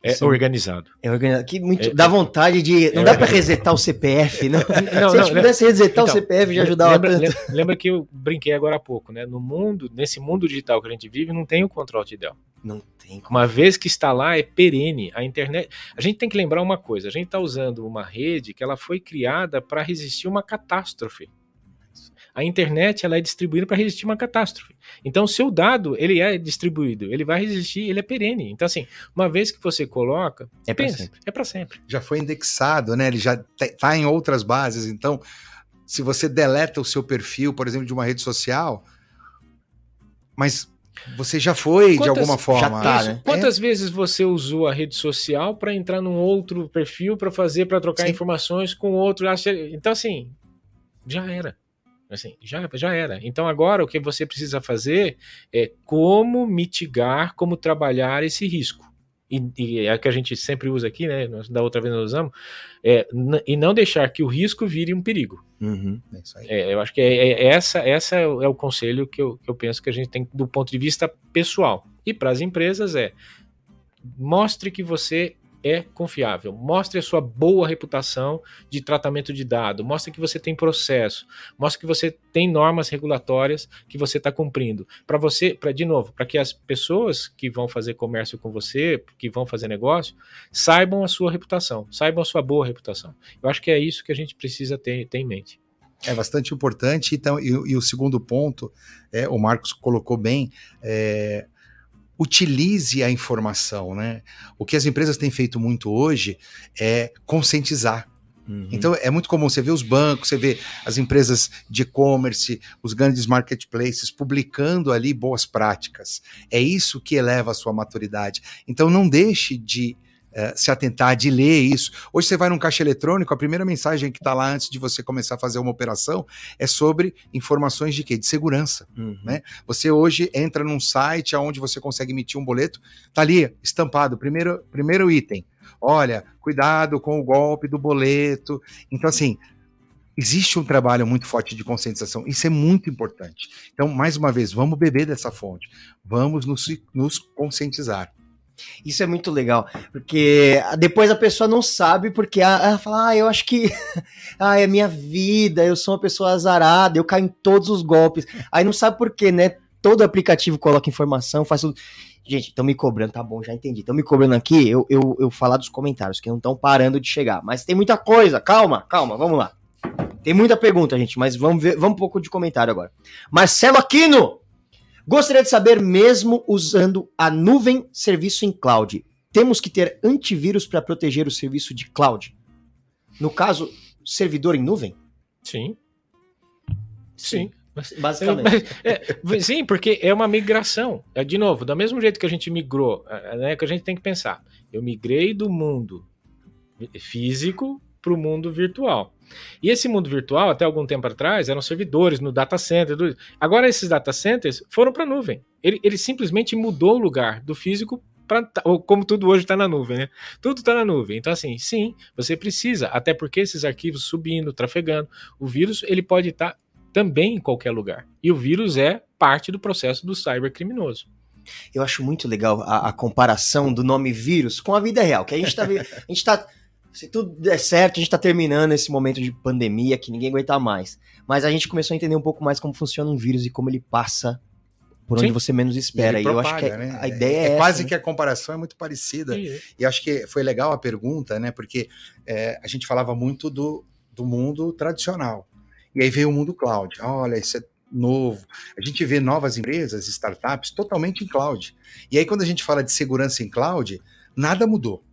É Sim. organizado. É organizado. Que muito, é, dá vontade de. Não é dá para resetar o CPF, não. não Se a gente não, pudesse resetar então, o CPF, já ajudava lembra, tanto. Lembra que eu brinquei agora há pouco, né? No mundo, nesse mundo digital que a gente vive, não tem o control ideal. Não tem. Uma vez que está lá, é perene. A internet. A gente tem que lembrar uma coisa: a gente está usando uma rede que ela foi criada para resistir uma catástrofe a internet ela é distribuída para resistir uma catástrofe. Então, o seu dado ele é distribuído, ele vai resistir, ele é perene. Então, assim, uma vez que você coloca, é para sempre. É para sempre. Já foi indexado, né? Ele já está em outras bases. Então, se você deleta o seu perfil, por exemplo, de uma rede social, mas você já foi quantas, de alguma forma. Tá, né? Quantas é? vezes você usou a rede social para entrar num outro perfil para fazer, para trocar Sim. informações com outro? Então, assim, já era. Assim, já, já era. Então agora o que você precisa fazer é como mitigar, como trabalhar esse risco. E, e é o que a gente sempre usa aqui, né? Da outra vez nós usamos, é, e não deixar que o risco vire um perigo. Uhum, é é, eu acho que é, é, essa, essa é o conselho que eu, que eu penso que a gente tem do ponto de vista pessoal. E para as empresas é mostre que você é confiável. Mostre a sua boa reputação de tratamento de dado. Mostre que você tem processo. Mostre que você tem normas regulatórias que você está cumprindo. Para você, para de novo, para que as pessoas que vão fazer comércio com você, que vão fazer negócio, saibam a sua reputação, saibam a sua boa reputação. Eu acho que é isso que a gente precisa ter, ter em mente. É bastante importante. Então, e, e, o segundo ponto, é, o Marcos colocou bem, é, utilize a informação, né? O que as empresas têm feito muito hoje é conscientizar. Uhum. Então é muito comum você ver os bancos, você vê as empresas de e-commerce, os grandes marketplaces publicando ali boas práticas. É isso que eleva a sua maturidade. Então não deixe de é, se atentar, de ler isso. Hoje você vai num caixa eletrônico, a primeira mensagem que está lá antes de você começar a fazer uma operação é sobre informações de quê? De segurança. Uhum. Né? Você hoje entra num site onde você consegue emitir um boleto, tá ali, estampado, primeiro, primeiro item. Olha, cuidado com o golpe do boleto. Então, assim, existe um trabalho muito forte de conscientização. Isso é muito importante. Então, mais uma vez, vamos beber dessa fonte. Vamos nos, nos conscientizar. Isso é muito legal, porque depois a pessoa não sabe, porque ela fala, ah, eu acho que ah, é minha vida, eu sou uma pessoa azarada, eu caio em todos os golpes. Aí não sabe por quê, né? Todo aplicativo coloca informação, faz tudo. Gente, estão me cobrando, tá bom, já entendi. Estão me cobrando aqui, eu, eu, eu falar dos comentários, que não estão parando de chegar. Mas tem muita coisa, calma, calma, vamos lá. Tem muita pergunta, gente, mas vamos ver, vamos um pouco de comentário agora. Marcelo Aquino! Gostaria de saber, mesmo usando a nuvem serviço em cloud, temos que ter antivírus para proteger o serviço de cloud. No caso, servidor em nuvem? Sim. Sim. Basicamente. É, sim, porque é uma migração. É, de novo, do mesmo jeito que a gente migrou, é, né, que a gente tem que pensar. Eu migrei do mundo físico para o mundo virtual. E esse mundo virtual, até algum tempo atrás, eram servidores no data center. Do... Agora, esses data centers foram para a nuvem. Ele, ele simplesmente mudou o lugar do físico para como tudo hoje está na nuvem, né? Tudo está na nuvem. Então, assim, sim, você precisa, até porque esses arquivos subindo, trafegando, o vírus ele pode estar tá também em qualquer lugar. E o vírus é parte do processo do cybercriminoso. Eu acho muito legal a, a, comparação do nome vírus com a vida real, que a gente está tá se tudo der certo, a gente está terminando esse momento de pandemia que ninguém aguenta mais. Mas a gente começou a entender um pouco mais como funciona um vírus e como ele passa por onde Sim. você menos espera. E, e eu acho que né? a ideia é, é, é essa, quase né? que a comparação é muito parecida. Sim. E acho que foi legal a pergunta, né? Porque é, a gente falava muito do, do mundo tradicional. E aí veio o mundo cloud. Olha, isso é novo. A gente vê novas empresas, startups totalmente em cloud. E aí quando a gente fala de segurança em cloud, nada mudou.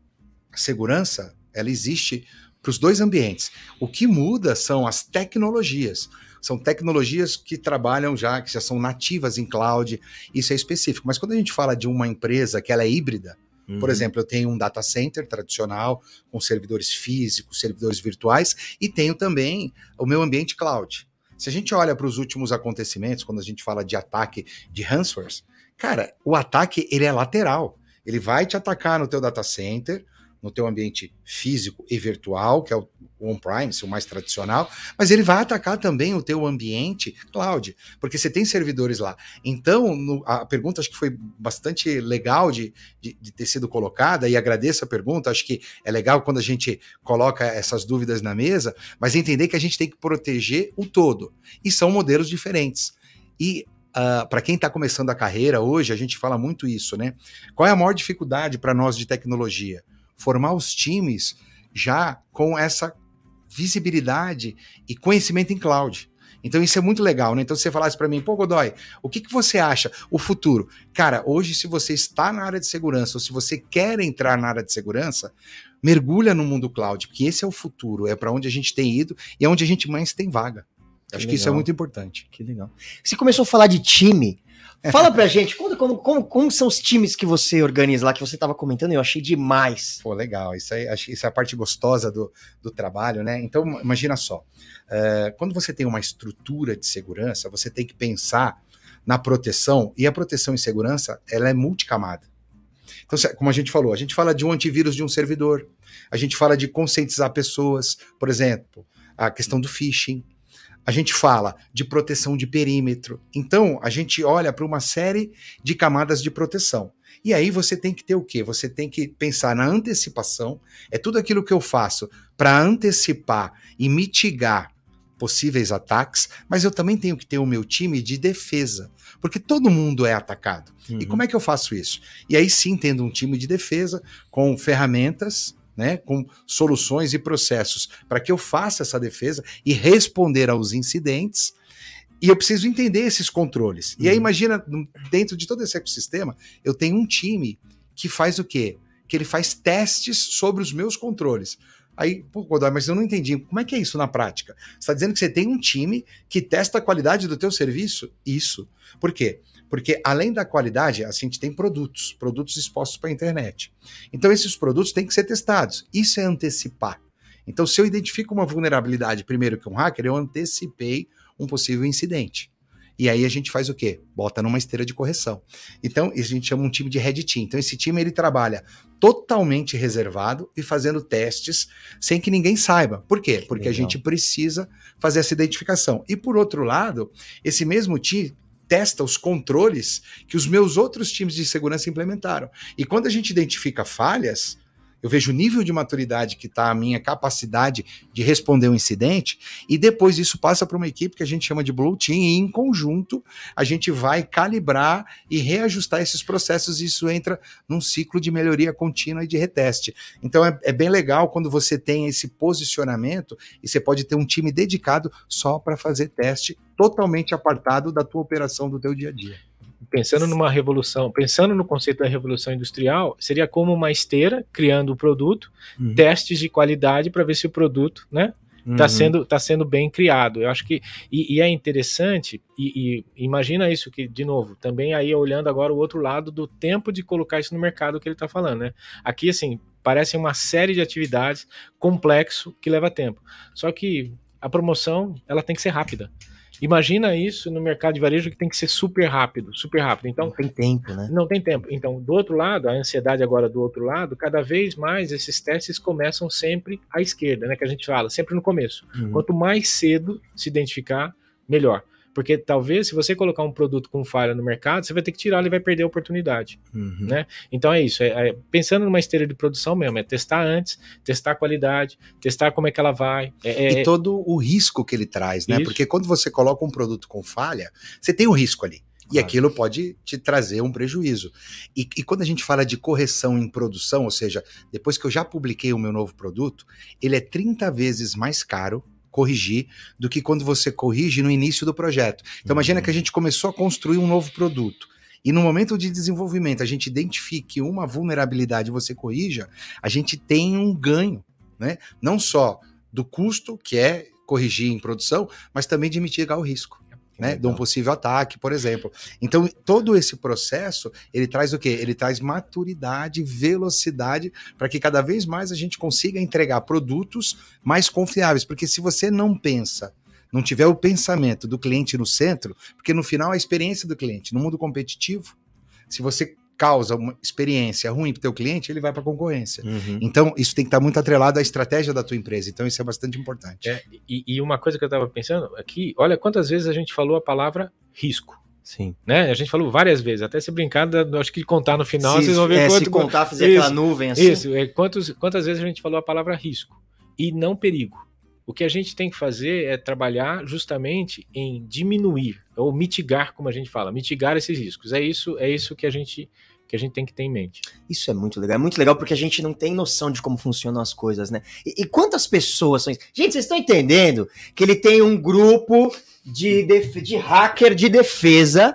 A segurança ela existe para os dois ambientes. O que muda são as tecnologias. São tecnologias que trabalham já, que já são nativas em cloud, isso é específico. Mas quando a gente fala de uma empresa que ela é híbrida, uhum. por exemplo, eu tenho um data center tradicional, com servidores físicos, servidores virtuais, e tenho também o meu ambiente cloud. Se a gente olha para os últimos acontecimentos, quando a gente fala de ataque de ransomware, cara, o ataque ele é lateral. Ele vai te atacar no teu data center, no teu ambiente físico e virtual, que é o on-prime, o mais tradicional, mas ele vai atacar também o teu ambiente cloud, porque você tem servidores lá. Então, no, a pergunta acho que foi bastante legal de, de, de, ter sido colocada, e agradeço a pergunta, acho que é legal quando a gente coloca essas dúvidas na mesa, mas entender que a gente tem que proteger o todo, e são modelos diferentes. E Uh, para quem está começando a carreira hoje, a gente fala muito isso, né? Qual é a maior dificuldade para nós de tecnologia? Formar os times já com essa visibilidade e conhecimento em cloud. Então isso é muito legal, né? Então se você falasse para mim, pô, Godoy, o que, que você acha? O futuro. Cara, hoje se você está na área de segurança ou se você quer entrar na área de segurança, mergulha no mundo cloud, porque esse é o futuro, é para onde a gente tem ido e é onde a gente mais tem vaga. Que Acho legal. que isso é muito importante. Que legal. Você começou a falar de time. Fala pra gente, como, como, como, como, são os times que você organiza lá, que você estava comentando, eu achei demais. Pô, legal, isso aí, isso é a parte gostosa do, do trabalho, né? Então, imagina só, uh, quando você tem uma estrutura de segurança, você tem que pensar na proteção, e a proteção em segurança, ela é multicamada. Então, como a gente falou, a gente fala de um antivírus de um servidor, a gente fala de conscientizar pessoas, por exemplo, a questão do phishing, a gente fala de proteção de perímetro. Então, a gente olha para uma série de camadas de proteção. E aí você tem que ter o quê? Você tem que pensar na antecipação. É tudo aquilo que eu faço para antecipar e mitigar possíveis ataques, mas eu também tenho que ter o meu time de defesa, porque todo mundo é atacado. Uhum. E como é que eu faço isso? E aí sim, tendo um time de defesa com ferramentas né, com soluções e processos para que eu faça essa defesa e responder aos incidentes. E eu preciso entender esses controles. E aí, uhum. imagina, dentro de todo esse ecossistema, eu tenho um time que faz o quê? Que ele faz testes sobre os meus controles. Aí, pô, Godoy, mas eu não entendi. Como é que é isso na prática? Você está dizendo que você tem um time que testa a qualidade do teu serviço? Isso. Por quê? Porque além da qualidade, a gente tem produtos, produtos expostos para a internet. Então esses produtos têm que ser testados. Isso é antecipar. Então se eu identifico uma vulnerabilidade primeiro que um hacker, eu antecipei um possível incidente. E aí a gente faz o quê? Bota numa esteira de correção. Então, a gente chama um time de Red Team. Então, esse time ele trabalha totalmente reservado e fazendo testes sem que ninguém saiba. Por quê? Porque Legal. a gente precisa fazer essa identificação. E por outro lado, esse mesmo time testa os controles que os meus outros times de segurança implementaram. E quando a gente identifica falhas, eu vejo o nível de maturidade que está a minha capacidade de responder um incidente, e depois isso passa para uma equipe que a gente chama de Blue Team, e em conjunto a gente vai calibrar e reajustar esses processos, e isso entra num ciclo de melhoria contínua e de reteste. Então é, é bem legal quando você tem esse posicionamento e você pode ter um time dedicado só para fazer teste totalmente apartado da tua operação do teu dia a dia. pensando numa revolução, pensando no conceito da revolução industrial, seria como uma esteira criando o produto, uhum. testes de qualidade para ver se o produto, né, está uhum. sendo, tá sendo bem criado. Eu acho que e, e é interessante e, e, imagina isso que de novo também aí olhando agora o outro lado do tempo de colocar isso no mercado que ele está falando, né? Aqui assim parece uma série de atividades complexo que leva tempo. Só que a promoção ela tem que ser rápida. Imagina isso no mercado de varejo que tem que ser super rápido, super rápido. Então não tem tempo, né? Não tem tempo. Então, do outro lado, a ansiedade agora do outro lado, cada vez mais esses testes começam sempre à esquerda, né? Que a gente fala, sempre no começo. Uhum. Quanto mais cedo se identificar, melhor. Porque talvez, se você colocar um produto com falha no mercado, você vai ter que tirar e vai perder a oportunidade. Uhum. Né? Então é isso. É, é, pensando numa esteira de produção mesmo, é testar antes, testar a qualidade, testar como é que ela vai. É, é e todo o risco que ele traz, né? Isso. Porque quando você coloca um produto com falha, você tem um risco ali. E aquilo pode te trazer um prejuízo. E, e, quando a gente fala de correção em produção, ou seja, depois que eu já publiquei o meu novo produto, ele é 30 vezes mais caro corrigir do que quando você corrige no início do projeto. Então, imagina uhum. que a gente começou a construir um novo produto. E no momento de desenvolvimento a gente identifique uma vulnerabilidade e você corrija, a gente tem um ganho, né? Não só do custo, que é corrigir em produção, mas também de mitigar o risco né, de um possível ataque, por exemplo. Então, todo esse processo, ele traz o quê? Ele traz maturidade, velocidade, para que cada vez mais a gente consiga entregar produtos mais confiáveis, porque se você não pensa não tiver o pensamento do cliente no centro, porque no final a experiência do cliente, no mundo competitivo, se você causa uma experiência ruim para o teu cliente, ele vai para a concorrência. Uhum. Então, isso tem que estar tá muito atrelado à estratégia da tua empresa. Então, isso é bastante importante. É, e, e, uma coisa que eu estava pensando aqui, olha quantas vezes a gente falou a palavra risco. Sim. Né? A gente falou várias vezes, até se brincar, acho que contar no final, se, vocês vão ver é, quanto, se contar, fazer isso, aquela nuvem assim. Isso, é, quantos, quantas vezes a gente falou a palavra risco e não perigo. O que a gente tem que fazer é trabalhar justamente em diminuir ou mitigar, como a gente fala, mitigar esses riscos. É isso, é isso que a gente que a gente tem que ter em mente. Isso é muito legal. É muito legal porque a gente não tem noção de como funcionam as coisas, né? E, e quantas pessoas são. Gente, vocês estão entendendo que ele tem um grupo de, de, hacker de defesa,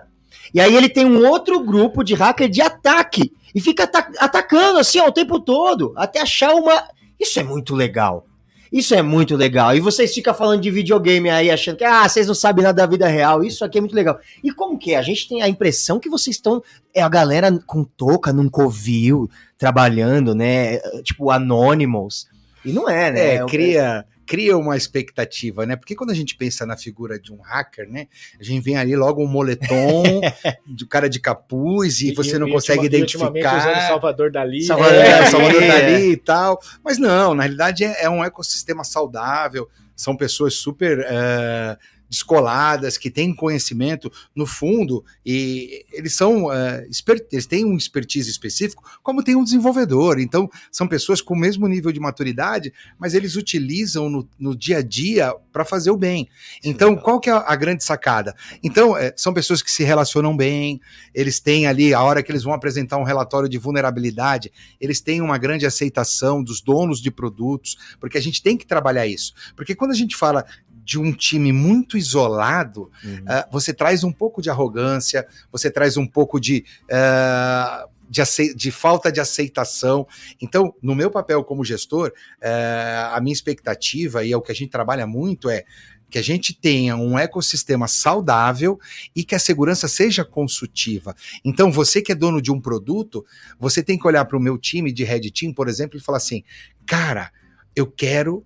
e aí ele tem um outro grupo de hacker de ataque. E fica atacando assim ó, o tempo todo, até achar uma. Isso é muito legal. Isso é muito legal. E vocês ficam falando de videogame aí, achando que ah, vocês não sabem nada da vida real. Isso aqui é muito legal. E como que é? A gente tem a impressão que vocês estão. É a galera com touca num covil, trabalhando, né? Tipo, Anonymous. E não é, né? É, é cria cria uma expectativa, né? Porque quando a gente pensa na figura de um hacker, né? A gente vem ali logo um moletom, de cara de capuz e, e você não e, consegue identificar. usando Salvador Dali. Salvador, é, Salvador é. Dali e tal. Mas não, na realidade é, é um ecossistema saudável. São pessoas super uh, descoladas, que têm conhecimento no fundo, e eles são uh, eles têm um expertise específico, como tem um desenvolvedor. Então, são pessoas com o mesmo nível de maturidade, mas eles utilizam no, no dia a dia para fazer o bem. Então, Sim, qual que é a, a, grande sacada? Então, é, são pessoas que se relacionam bem, eles têm ali, a hora que eles vão apresentar um relatório de vulnerabilidade, eles têm uma grande aceitação dos donos de produtos, porque a gente tem que trabalhar isso. Porque quando a gente fala de um time muito isolado, uhum. uh, você traz um pouco de arrogância, você traz um pouco de. Uh, de, de, falta de aceitação. Então, no meu papel como gestor, uh, a minha expectativa, e é o que a gente trabalha muito, é que a gente tenha um ecossistema saudável e que a segurança seja consultiva. Então, você que é dono de um produto, você tem que olhar para o meu time de Red Team, por exemplo, e falar assim: cara, eu quero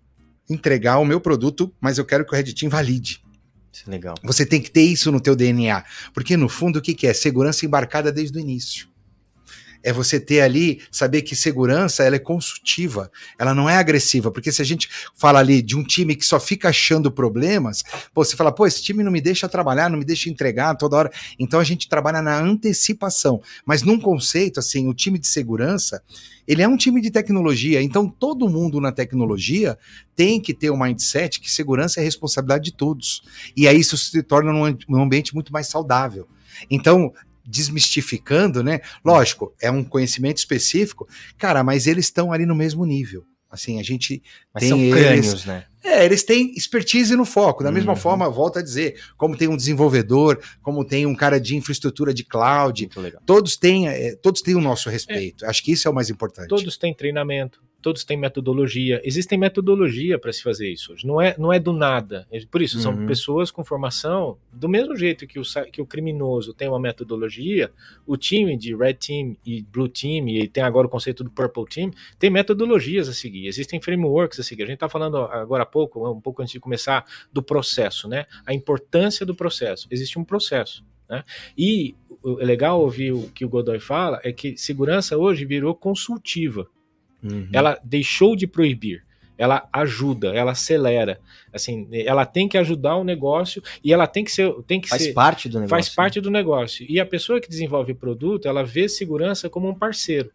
entregar o meu produto, mas eu quero que o Red Team valide. Isso é legal. Você tem que ter isso no teu DNA, porque no fundo o que, que é? Segurança embarcada desde o início é você ter ali, saber que segurança ela é consultiva, ela não é agressiva, porque se a gente fala ali de um time que só fica achando problemas, pô, você fala, pô, esse time não me deixa trabalhar, não me deixa entregar toda hora. Então a gente trabalha na antecipação, mas num conceito assim, o time de segurança, ele é um time de tecnologia, então todo mundo na tecnologia tem que ter um mindset que segurança é responsabilidade de todos. E aí isso se torna um ambiente muito mais saudável. Então, desmistificando, né? Lógico, é um conhecimento específico, cara, mas eles estão ali no mesmo nível. Assim, a gente mas tem são eles, crânios, né? É, eles têm expertise no foco. Da mesma Uhum. forma, volto a dizer, como tem um desenvolvedor, como tem um cara de infraestrutura de cloud, todos têm, é, todos têm o nosso respeito. Acho que isso é o mais importante. Todos têm treinamento, todos têm metodologia. Existem metodologia para se fazer isso hoje. Não é, não é do nada. É Por isso, Uhum. são pessoas com formação, do mesmo jeito que o, que o criminoso tem uma metodologia, o time de Red Team e Blue Team, e tem agora o conceito do Purple Team, tem metodologias a seguir, existem frameworks a seguir. A gente está falando agora há pouco, um pouco antes de começar, do processo, né? A importância do processo. Existe um processo. Né? E o é legal ouvir o que o Godoy fala é que segurança hoje virou consultiva. Uhum. Ela deixou de proibir. Ela ajuda, ela acelera. Assim, ela tem que ajudar o negócio e ela tem que ser, tem que faz ser, parte do negócio. faz parte do negócio. E a pessoa que desenvolve produto, ela vê segurança como um parceiro.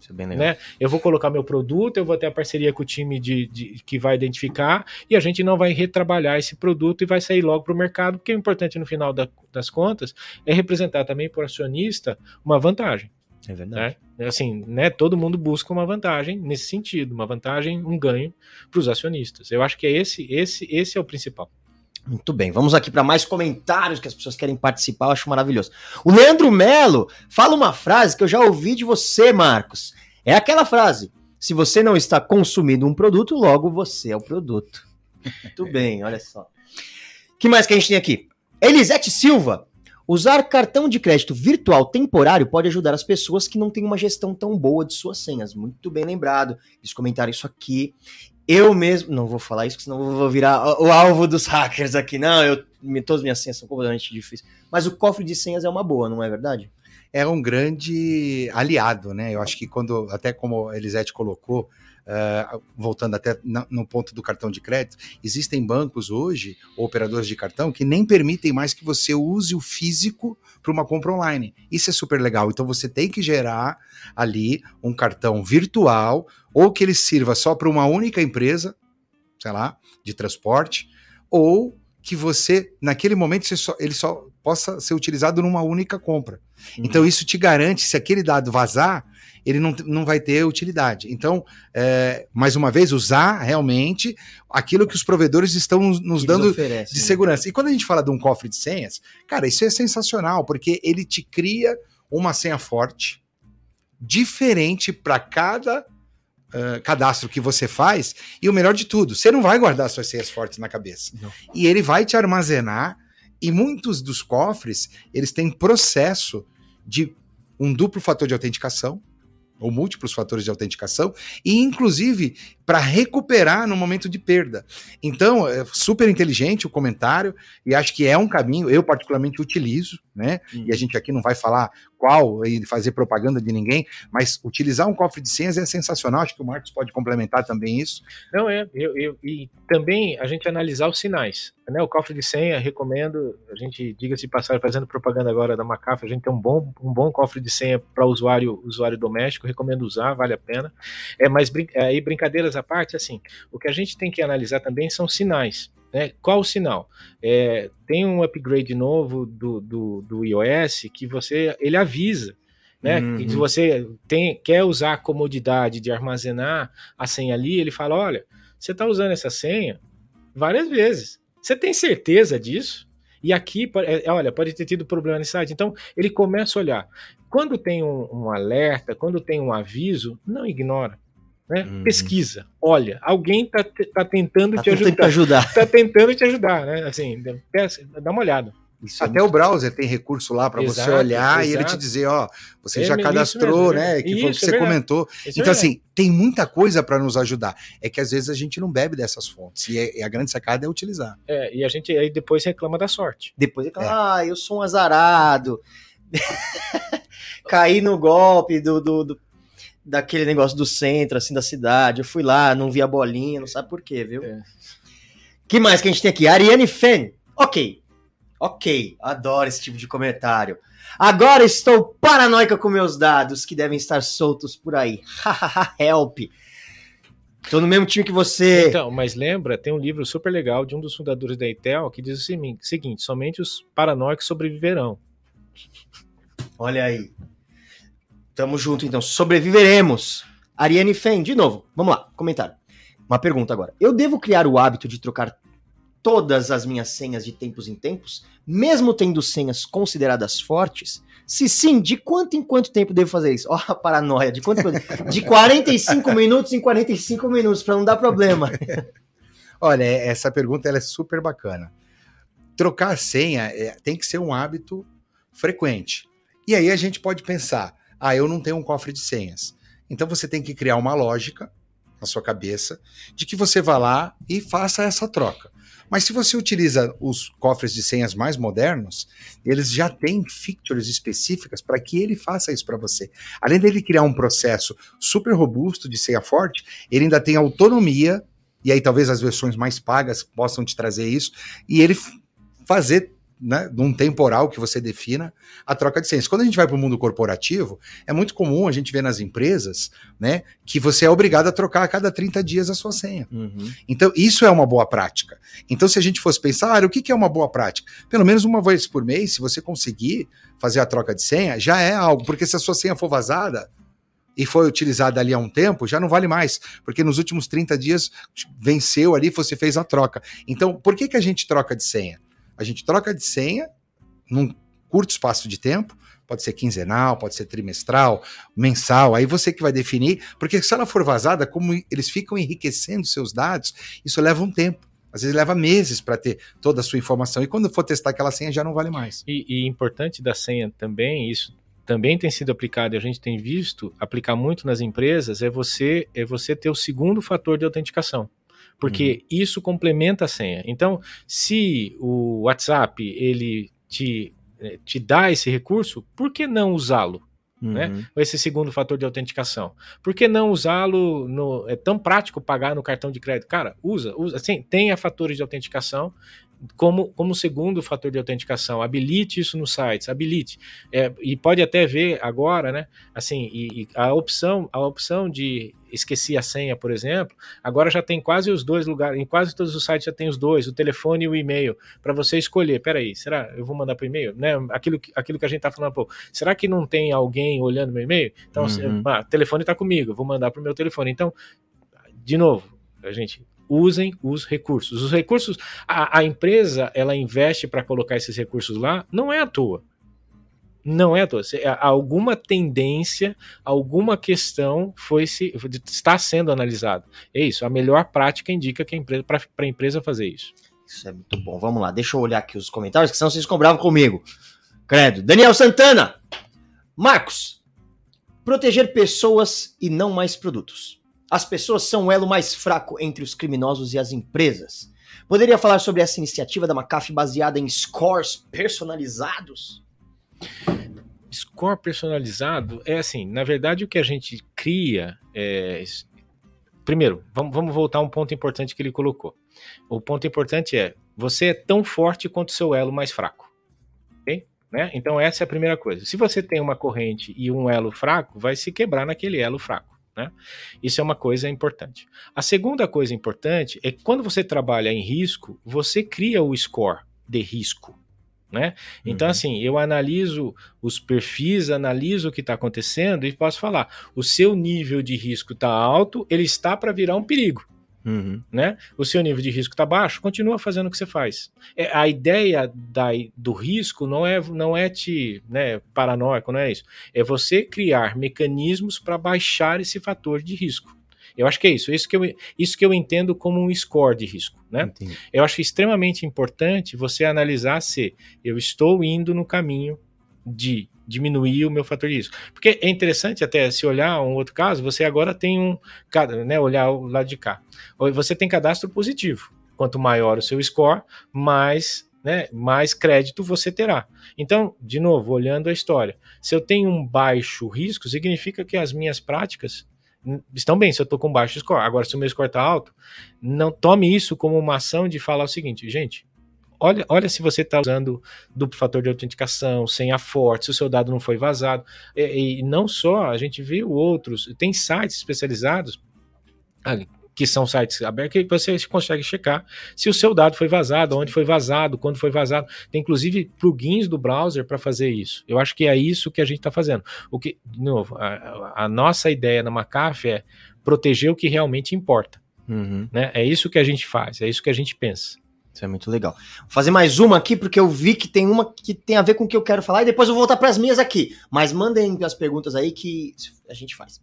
Isso é bem legal. Né? Eu vou colocar meu produto, eu vou ter a parceria com o time de, de- que vai identificar e a gente não vai retrabalhar esse produto e vai sair logo para o mercado, porque o importante no final da- das contas é representar também para o acionista uma vantagem. É verdade. Né? Assim, né? Todo mundo busca uma vantagem nesse sentido, uma vantagem, um ganho para os acionistas. Eu acho que é esse, esse, esse é o principal. Muito bem, vamos aqui para mais comentários que as pessoas querem participar, eu acho maravilhoso. O Leandro Melo fala uma frase que eu já ouvi de você, Marcos. É aquela frase: se você não está consumindo um produto, logo você é o produto. Muito bem, olha só. que mais que a gente tem aqui? Elisete Silva. Usar cartão de crédito virtual temporário pode ajudar as pessoas que não têm uma gestão tão boa de suas senhas. Muito bem lembrado. Eles comentaram isso aqui. Eu mesmo. Não vou falar isso, senão eu vou virar o alvo dos hackers aqui. Não, eu, todas as minhas senhas são completamente difíceis. Mas o cofre de senhas é uma boa, não é verdade? é um grande aliado, né? Eu acho que quando, até como a Elisete colocou, eh, voltando até na- no ponto do cartão de crédito, existem bancos hoje, operadores de cartão, que nem permitem mais que você use o físico para uma compra online. Isso é super legal. Então você tem que gerar ali um cartão virtual, ou que ele sirva só para uma única empresa, sei lá, de transporte, ou que você, naquele momento, só- ele só possa ser utilizado numa única compra. Então, isso te garante, se aquele dado vazar, ele não, não vai ter utilidade. Então, é, mais uma vez, usar realmente aquilo que os provedores estão nos, Que dando eles oferecem, de né? segurança. E quando a gente fala de um cofre de senhas, cara, isso é sensacional, porque ele te cria uma senha forte, diferente para cada ah, cadastro que você faz, e o melhor de tudo, você não vai guardar suas senhas fortes na cabeça. Não. E ele vai te armazenar, e muitos dos cofres, eles têm processo de um duplo fator de autenticação, ou múltiplos fatores de autenticação, e inclusive para recuperar no momento de perda. Então, é super inteligente o comentário, e acho que é um caminho, eu particularmente utilizo, né? Hum. E a gente aqui não vai falar qual e fazer propaganda de ninguém, mas utilizar um cofre de senhas é sensacional, acho que o Marcos pode complementar também isso. Não é, eu, eu- e também a gente analisar os sinais. Né? O cofre de senha, recomendo, a gente, diga-se de passagem, fazendo propaganda agora da Macaf, a gente tem um bom, um bom cofre de senha para usuário, usuário doméstico, recomendo usar, vale a pena. É, mas brin aí, brincadeiras à parte, assim, o que a gente tem que analisar também são sinais. Né? Qual o sinal? É, tem um upgrade novo do, do, do iOS que você ele avisa. Né? Uhum. Que se você tem, quer usar a comodidade de armazenar a senha ali, ele fala: olha, você está usando essa senha várias vezes. Você tem certeza disso? E aqui, po- é, olha, pode ter tido problema nesse site. Então, ele começa a olhar. Quando tem um, um alerta, quando tem um aviso, não ignora. Né? Uhum. Pesquisa, olha, alguém está tá tentando Tá te tentando te ajudar. ajudar. Tá tentando te ajudar, né? Assim, peça- dá uma olhada. Isso é Até o browser tem recurso lá para você Exato, olhar e ele exato. te dizer, ó, você É já isso cadastrou, mesmo, é né? Que foi o que isso, é você verdade. comentou. Isso é Então, assim, tem muita coisa para nos ajudar. É que às vezes a gente não bebe dessas fontes. E, é- e a grande sacada é utilizar. É, e a gente aí depois reclama da sorte. Depois ele fala, ah, eu sou um azarado. Caí no golpe do, do, do- daquele negócio do centro, assim, da cidade. Eu fui lá, não vi a bolinha, não sabe por quê, viu? É. que mais que a gente tem aqui? Ariane Fen. Ok. Ok. Adoro esse tipo de comentário. Agora estou paranoica com meus dados que devem estar soltos por aí. Help. Tô no mesmo time que você. Então, mas lembra, tem um livro super legal de um dos fundadores da Intel que diz o seguinte: somente os paranoicos sobreviverão. Olha aí. Tamo junto, então. Sobreviveremos. Ariane Fen, de novo. Vamos lá, comentário. Uma pergunta agora. Eu devo criar o hábito de trocar todas as minhas senhas de tempos em tempos, mesmo tendo senhas consideradas fortes? Se sim, de quanto em quanto tempo devo fazer isso? Ó, a paranoia, de quanto De 45 minutos em 45 minutos, para não dar problema. Olha, essa pergunta ela é super bacana. Trocar a senha é, tem que ser um hábito frequente. E aí a gente pode pensar: ah, eu não tenho um cofre de senhas. Então você tem que criar uma lógica na sua cabeça de que você vá lá e faça essa troca. Mas se você utiliza os cofres de senhas mais modernos, eles já têm features específicas para que ele faça isso para você. Além dele criar um processo super robusto de senha forte, ele ainda tem autonomia, e aí talvez as versões mais pagas possam te trazer isso, e ele fazer né, num temporal que você defina a troca de senhas. Quando a gente vai para o mundo corporativo, é muito comum a gente ver nas empresas né, que você é obrigado a trocar a cada 30 dias a sua senha. Uhum. Então, isso é uma boa prática. Então, se a gente fosse pensar, ah, o que, que é uma boa prática? Pelo menos uma vez por mês, se você conseguir fazer a troca de senha, já é algo, porque se a sua senha for vazada, e foi utilizada ali há um tempo, já não vale mais, porque nos últimos 30 dias venceu ali, você fez a troca. Então, por que, que a gente troca de senha? A gente troca de senha num curto espaço de tempo, pode ser quinzenal, pode ser trimestral, mensal, aí você que vai definir, porque se ela for vazada, como eles ficam enriquecendo seus dados, isso leva um tempo. Às vezes leva meses para ter toda a sua informação. E quando for testar aquela senha, já não vale mais. E, e importante da senha também, isso também tem sido aplicado e a gente tem visto aplicar muito nas empresas, é você, é você ter o segundo fator de autenticação porque uhum. isso complementa a senha. Então, se o WhatsApp ele te, eh, te dá esse recurso, por que não usá-lo? Né? Uhum. Né? Esse segundo fator de autenticação. Por que não usá-lo? No, é tão prático pagar no cartão de crédito. Cara, usa, usa. Assim, tenha fatores de autenticação como, como segundo fator de autenticação. Habilite isso nos sites, habilite. É, e pode até ver agora, né? Assim, e, e, a opção, a opção de esqueci a senha, por exemplo, agora já tem quase os dois lugares, em quase todos os sites já tem os dois, o telefone e o e-mail, para você escolher. Peraí, será? Eu vou mandar para e-mail? Né? Aquilo, aquilo que a gente está falando, pô, será que não tem alguém olhando meu e-mail? Então, uhum. ah, telefone está comigo, vou mandar para o meu telefone. Então, de novo, a gente usem os recursos. Os recursos, a, a empresa, ela investe para colocar esses recursos lá, não é à toa. Não é à toa. Alguma tendência, alguma questão foi se está sendo analisada. É isso. A melhor prática indica que a empresa para a empresa fazer isso. Isso é muito bom. Vamos lá, deixa eu olhar aqui os comentários, que senão vocês ficam comigo. Credo. Daniel Santana. Marcos. Proteger pessoas e não mais produtos. As pessoas são o elo mais fraco entre os criminosos e as empresas. Poderia falar sobre essa iniciativa da McAfee baseada em scores personalizados? Score personalizado é assim, na verdade o que a gente cria é. Primeiro, vamos, vamos voltar a um ponto importante que ele colocou. O ponto importante é: você é tão forte quanto seu elo mais fraco. Okay? Né? Então, essa é a primeira coisa. Se você tem uma corrente e um elo fraco, vai se quebrar naquele elo fraco. Né? Isso é uma coisa importante. A segunda coisa importante é que quando você trabalha em risco, você cria o score de risco. Né? Então, uhum. assim, eu analiso os perfis, analiso o que está acontecendo e posso falar: o seu nível de risco está alto, ele está para virar um perigo. Uhum. Né? O seu nível de risco está baixo, continua fazendo o que você faz. É, a ideia da, do risco não é, não é te né, paranoico, não é isso. É você criar mecanismos para baixar esse fator de risco. Eu acho que é isso. Isso que eu, isso que eu entendo como um score de risco. Né? Entendi. Eu acho extremamente importante você analisar se eu estou indo no caminho de diminuir o meu fator de risco. Porque é interessante até se olhar um outro caso, você agora tem um, né, olhar o lado de cá. Você tem cadastro positivo. Quanto maior o seu score, mais né, mais crédito você terá. Então, de novo, olhando a história, se eu tenho um baixo risco, significa que as minhas práticas estão bem se eu estou com baixo score. Agora, se o meu score está alto, não tome isso como uma ação de falar o seguinte, gente, olha, olha se você está usando duplo fator de autenticação, senha forte, se o seu dado não foi vazado. E, e não só, a gente viu outros, tem sites especializados que são sites abertos que você consegue checar se o seu dado foi vazado, onde foi vazado, quando foi vazado. Tem inclusive plugins do browser para fazer isso. Eu acho que é isso que a gente está fazendo. O que, de novo, a, a, nossa ideia na McAfee é proteger o que realmente importa. Uhum. Né? É isso que a gente faz, é isso que a gente pensa. Isso é muito legal. Vou fazer mais uma aqui, porque eu vi que tem uma que tem a ver com o que eu quero falar, e depois eu vou voltar para as minhas aqui. Mas mandem as perguntas aí que a gente faz.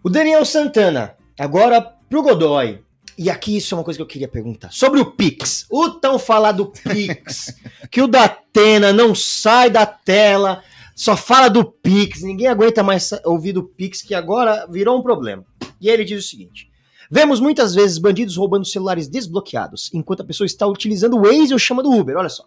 O Daniel Santana, agora pro Godoy. E aqui isso é uma coisa que eu queria perguntar. Sobre o Pix. O tão falado Pix. que o Datena não sai da tela, só fala do Pix. Ninguém aguenta mais ouvir do Pix, que agora virou um problema. E ele diz o seguinte: Vemos muitas vezes bandidos roubando celulares desbloqueados, enquanto a pessoa está utilizando o Waze ou chama do Uber. Olha só.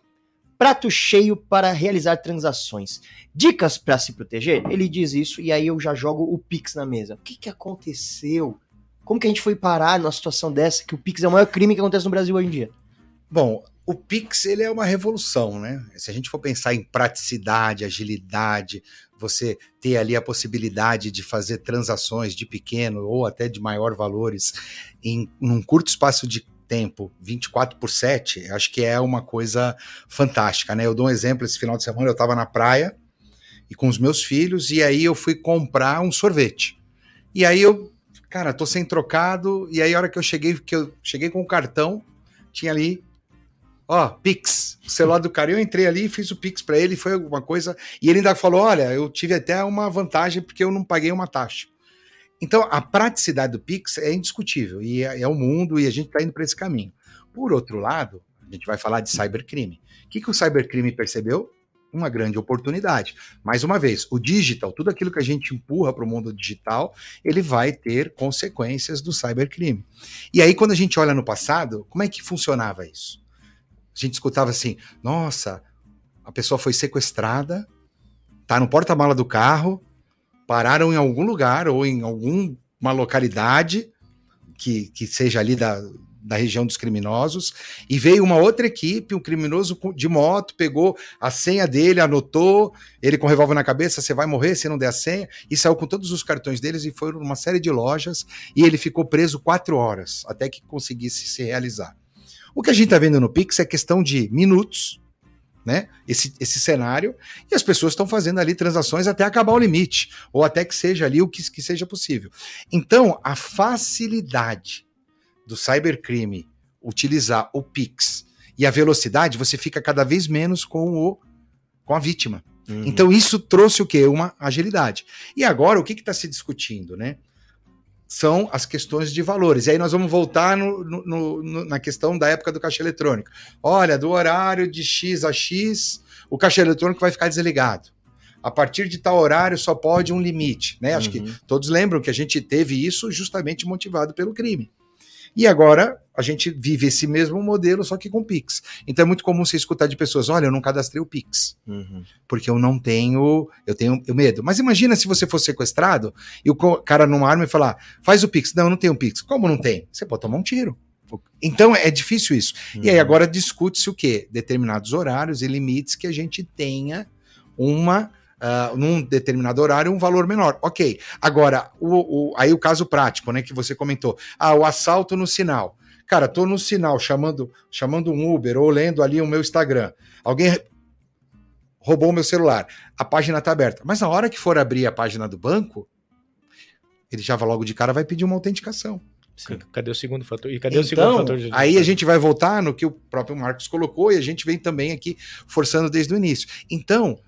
Prato cheio para realizar transações. Dicas para se proteger? Ele diz isso e aí eu já jogo o Pix na mesa. O que, que aconteceu? Como que a gente foi parar numa situação dessa que o Pix é o maior crime que acontece no Brasil hoje em dia? Bom, o Pix ele é uma revolução, né? Se a gente for pensar em praticidade, agilidade, você ter ali a possibilidade de fazer transações de pequeno ou até de maior valores em um curto espaço de tempo, 24 por 7, acho que é uma coisa fantástica, né? Eu dou um exemplo, esse final de semana eu estava na praia e com os meus filhos e aí eu fui comprar um sorvete. E aí eu, cara, tô sem trocado e aí a hora que eu cheguei, que eu cheguei com o cartão, tinha ali ó, Pix, o celular do cara. Eu entrei ali fiz o Pix para ele, foi alguma coisa. E ele ainda falou: olha, eu tive até uma vantagem porque eu não paguei uma taxa. Então, a praticidade do Pix é indiscutível e é, é o mundo e a gente está indo para esse caminho. Por outro lado, a gente vai falar de cybercrime. O que, que o cybercrime percebeu? Uma grande oportunidade. Mais uma vez, o digital, tudo aquilo que a gente empurra para o mundo digital, ele vai ter consequências do cybercrime. E aí, quando a gente olha no passado, como é que funcionava isso? A gente escutava assim: nossa, a pessoa foi sequestrada, tá no porta-mala do carro, pararam em algum lugar ou em alguma localidade que, que seja ali da, da região dos criminosos, e veio uma outra equipe, um criminoso de moto, pegou a senha dele, anotou, ele com revólver na cabeça, você vai morrer se não der a senha, e saiu com todos os cartões deles e foi numa série de lojas, e ele ficou preso quatro horas, até que conseguisse se realizar. O que a gente está vendo no Pix é questão de minutos, né? Esse, esse cenário, e as pessoas estão fazendo ali transações até acabar o limite, ou até que seja ali o que, que seja possível. Então, a facilidade do cybercrime utilizar o Pix e a velocidade, você fica cada vez menos com, o, com a vítima. Uhum. Então, isso trouxe o quê? Uma agilidade. E agora, o que está se discutindo, né? são as questões de valores. E aí nós vamos voltar no, no, no, na questão da época do caixa eletrônico. Olha, do horário de X a X, o caixa eletrônico vai ficar desligado. A partir de tal horário só pode um limite, né? Acho uhum. que todos lembram que a gente teve isso justamente motivado pelo crime. E agora a gente vive esse mesmo modelo, só que com Pix. Então é muito comum você escutar de pessoas: olha, eu não cadastrei o Pix, uhum. porque eu não tenho, eu tenho medo. Mas imagina se você for sequestrado e o cara numa arma e falar: faz o Pix. Não, eu não tenho Pix. Como não tem? Você pode tomar um tiro. Então é difícil isso. Uhum. E aí uhum. agora discute-se o quê? Determinados horários e limites que a gente tenha uma uh, num determinado horário um valor menor. Ok. Agora, o, o, aí o caso prático, né, que você comentou. Ah, o assalto no sinal. Cara, tô no sinal chamando, chamando um Uber ou lendo ali o meu Instagram. Alguém roubou o meu celular. A página tá aberta. Mas na hora que for abrir a página do banco, ele já logo de cara vai pedir uma autenticação. Sim. Cadê o segundo fator? E cadê então, o segundo fator? De... Aí a gente vai voltar no que o próprio Marcos colocou e a gente vem também aqui forçando desde o início. Então,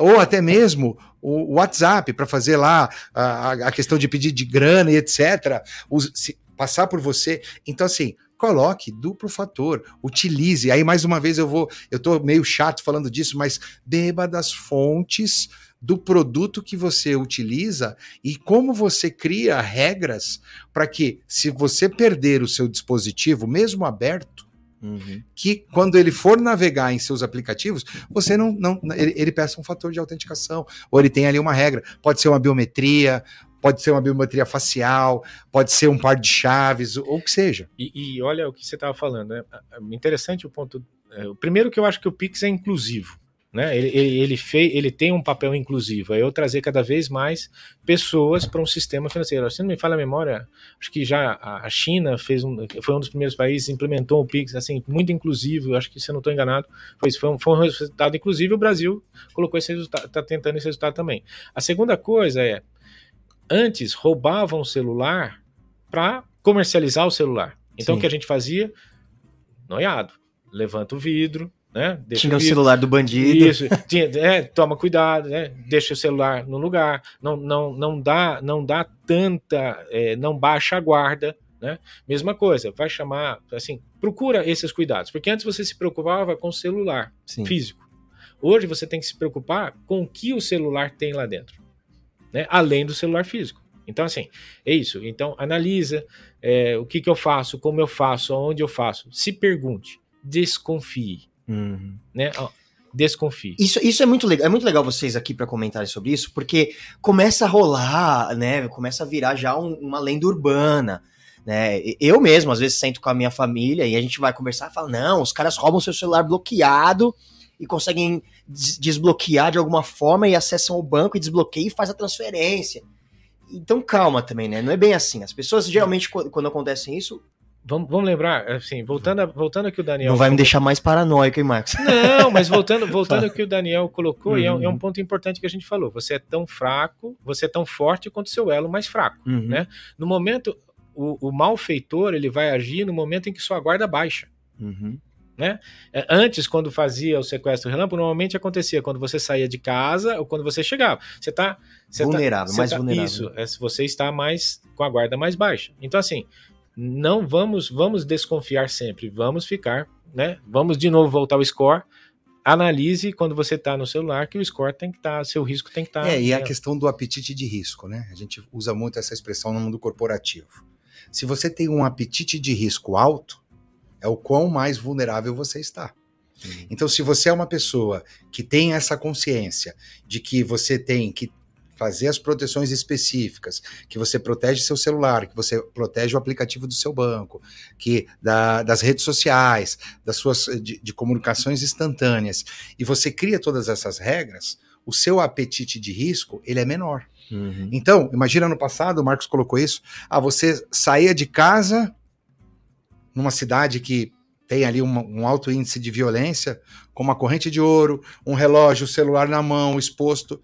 ou até mesmo o WhatsApp para fazer lá a, a, questão de pedir de grana e etc. Os, se, passar por você. Então, assim, coloque duplo fator, utilize. Aí, mais uma vez, eu vou. Eu tô meio chato falando disso, mas beba das fontes do produto que você utiliza e como você cria regras para que, se você perder o seu dispositivo, mesmo aberto, Uhum. Que quando ele for navegar em seus aplicativos, você não. não ele, ele peça um fator de autenticação, ou ele tem ali uma regra. Pode ser uma biometria, pode ser uma biometria facial, pode ser um par de chaves, ou o que seja. E, e olha o que você estava falando, né? Interessante o ponto. É, o primeiro que eu acho que o Pix é inclusivo. Né? Ele, ele, ele, fez, ele tem um papel inclusivo, é eu trazer cada vez mais pessoas para um sistema financeiro. Se não me falha a memória, acho que já a China fez um, foi um dos primeiros países, implementou o Pix, assim, muito inclusivo, acho que se eu não estou enganado, foi, foi, um, foi um resultado inclusive, o Brasil colocou esse resultado, está tentando esse resultado também. A segunda coisa é, antes roubavam o celular para comercializar o celular. Então Sim. o que a gente fazia? Noiado. Levanta o vidro, né? Deixa Tinha o celular do bandido. Isso, tinha, é, toma cuidado, né? Deixa o celular no lugar, não, não, não dá, não dá tanta, é, não baixa a guarda, né? Mesma coisa, vai chamar, assim, procura esses cuidados, porque antes você se preocupava com o celular Sim. físico. Hoje você tem que se preocupar com o que o celular tem lá dentro, né? Além do celular físico. Então, assim, é isso. Então, analisa é, o que, que eu faço, como eu faço, aonde eu faço. Se pergunte, desconfie, Uhum. né? Desconfie. Isso, isso é muito legal. É muito legal vocês aqui para comentarem sobre isso, porque começa a rolar, né? Começa a virar já um- uma lenda urbana. Né? Eu mesmo, às vezes, sento com a minha família e a gente vai conversar e fala: não, os caras roubam seu celular bloqueado e conseguem des- desbloquear de alguma forma e acessam o banco e desbloqueiam e faz a transferência. Então calma também, né? Não é bem assim. As pessoas geralmente, quando, quando acontecem isso, Vamos, vamos lembrar, assim, voltando, a, voltando aqui o Daniel. não vai me deixar mais paranoico, hein, Marcos? Não, mas voltando, voltando ao que o Daniel colocou, e é, um- é um Uhum. ponto importante que a gente falou. Você é tão fraco, você é tão forte quanto o seu elo mais fraco. Uhum. Né? No momento, o, o malfeitor ele vai agir no momento em que sua guarda baixa. Uhum. É, Antes, quando fazia o sequestro relâmpago, normalmente acontecia quando você saía de casa ou quando você chegava. Você tá você tá- Vulnerável, você mais tá- vulnerável. Isso, é, você está mais com a guarda mais baixa. Então, assim, não vamos vamos desconfiar sempre, vamos ficar, né? Vamos de novo voltar ao score. Analise quando você está no celular que o score tem que estar, seu risco tem que estar. É, e a questão do apetite de risco, né? A gente usa muito essa expressão no mundo corporativo. Se você tem um apetite de risco alto, é o quão mais vulnerável você está. Então, se você é uma pessoa que tem essa consciência de que você tem que fazer as proteções específicas, que você protege seu celular, que você protege o aplicativo do seu banco, que da- das redes sociais, das suas de, de comunicações instantâneas, e você cria todas essas regras, o seu apetite de risco ele é menor. Uhum. Então, imagina no passado, o Marcos colocou isso. Ah, você saía de casa numa cidade que tem ali uma- um alto índice de violência, com uma corrente de ouro, um relógio, o celular na mão, exposto.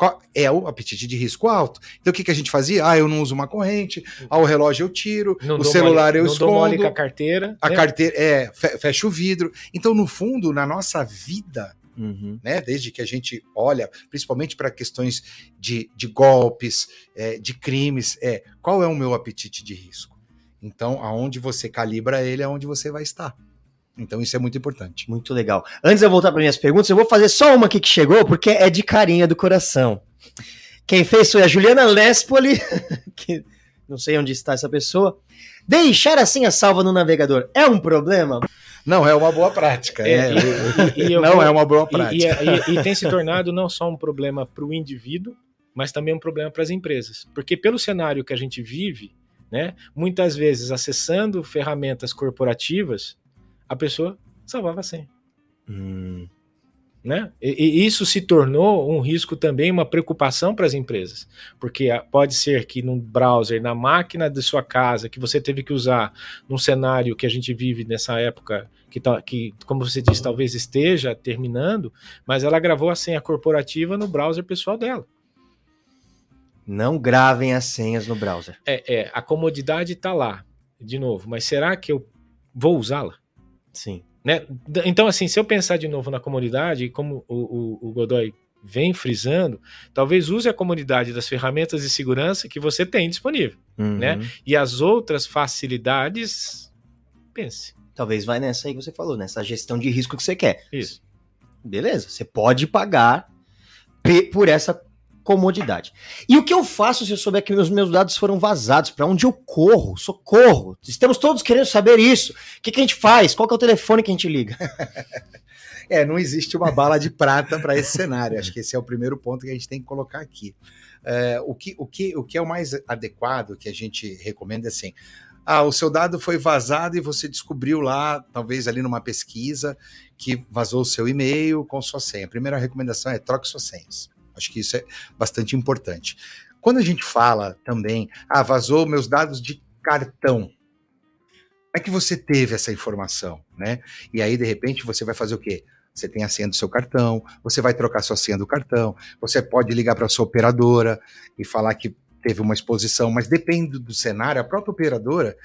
Qual- É o apetite de risco alto. Então o que, que a gente fazia? Ah, eu não uso uma corrente, ah, o relógio eu tiro, Não o celular mole- eu não dou mole escondo, com a carteira. a né? carteira é, fe- fecha o vidro. Então, no fundo, na nossa vida, Uhum. né? Desde que a gente olha, principalmente para questões de, de golpes, é, de crimes, é qual é o meu apetite de risco? Então, aonde você calibra ele, é onde você vai estar. Então, isso é muito importante. Muito legal. Antes de eu voltar para minhas perguntas, eu vou fazer só uma aqui que chegou, porque é de carinha do coração. Quem fez foi a Juliana Lespoli, que não sei onde está essa pessoa. Deixar a senha salva no navegador é um problema? Não é uma boa prática. É, é. e- e eu não vou- é uma boa E- prática. E- e tem se tornado não só um problema para o indivíduo, mas também um problema para as empresas. Porque pelo cenário que a gente vive, né, muitas vezes acessando ferramentas corporativas, a pessoa salvava a senha. Hum, Né? E, e isso se tornou um risco também, uma preocupação para as empresas, porque ah, pode ser que num browser, na máquina de sua casa, que você teve que usar num cenário que a gente vive nessa época, que, tá, que como você disse, talvez esteja terminando, mas ela gravou a senha corporativa no browser pessoal dela. não gravem as senhas no browser. É, é a comodidade está lá, de novo, mas será que eu vou usá-la? Sim. Né? Então, assim, se eu pensar de novo na comunidade, como o, o, o Godoy vem frisando, talvez use a comunidade das ferramentas de segurança que você tem disponível. Uhum. Né? E as outras facilidades, pense. Talvez vai nessa aí que você falou, nessa gestão de risco que você quer. Isso. Beleza, você pode pagar por essa comodidade. E o que eu faço se eu souber que os meus dados foram vazados? Para onde eu corro? Socorro! Estamos todos querendo saber isso. O que, que a gente faz? Qual é o telefone que a gente liga? É, não existe uma bala de prata para esse cenário. Acho que esse é o primeiro ponto que a gente tem que colocar aqui. É, o, que, o, que, o que é o mais adequado que a gente recomenda é assim: ah, o seu dado foi vazado e você descobriu lá, talvez ali numa pesquisa, que vazou o seu e-mail com sua senha. A primeira recomendação é troque suas senhas. Acho que isso é bastante importante. Quando a gente fala também, ah, vazou meus dados de cartão. Como é que você teve essa informação, né? E aí, de repente, você vai fazer o quê? Você tem a senha do seu cartão, você vai trocar sua senha do cartão, você pode ligar para sua operadora e falar que teve uma exposição, mas depende do cenário, a própria operadora,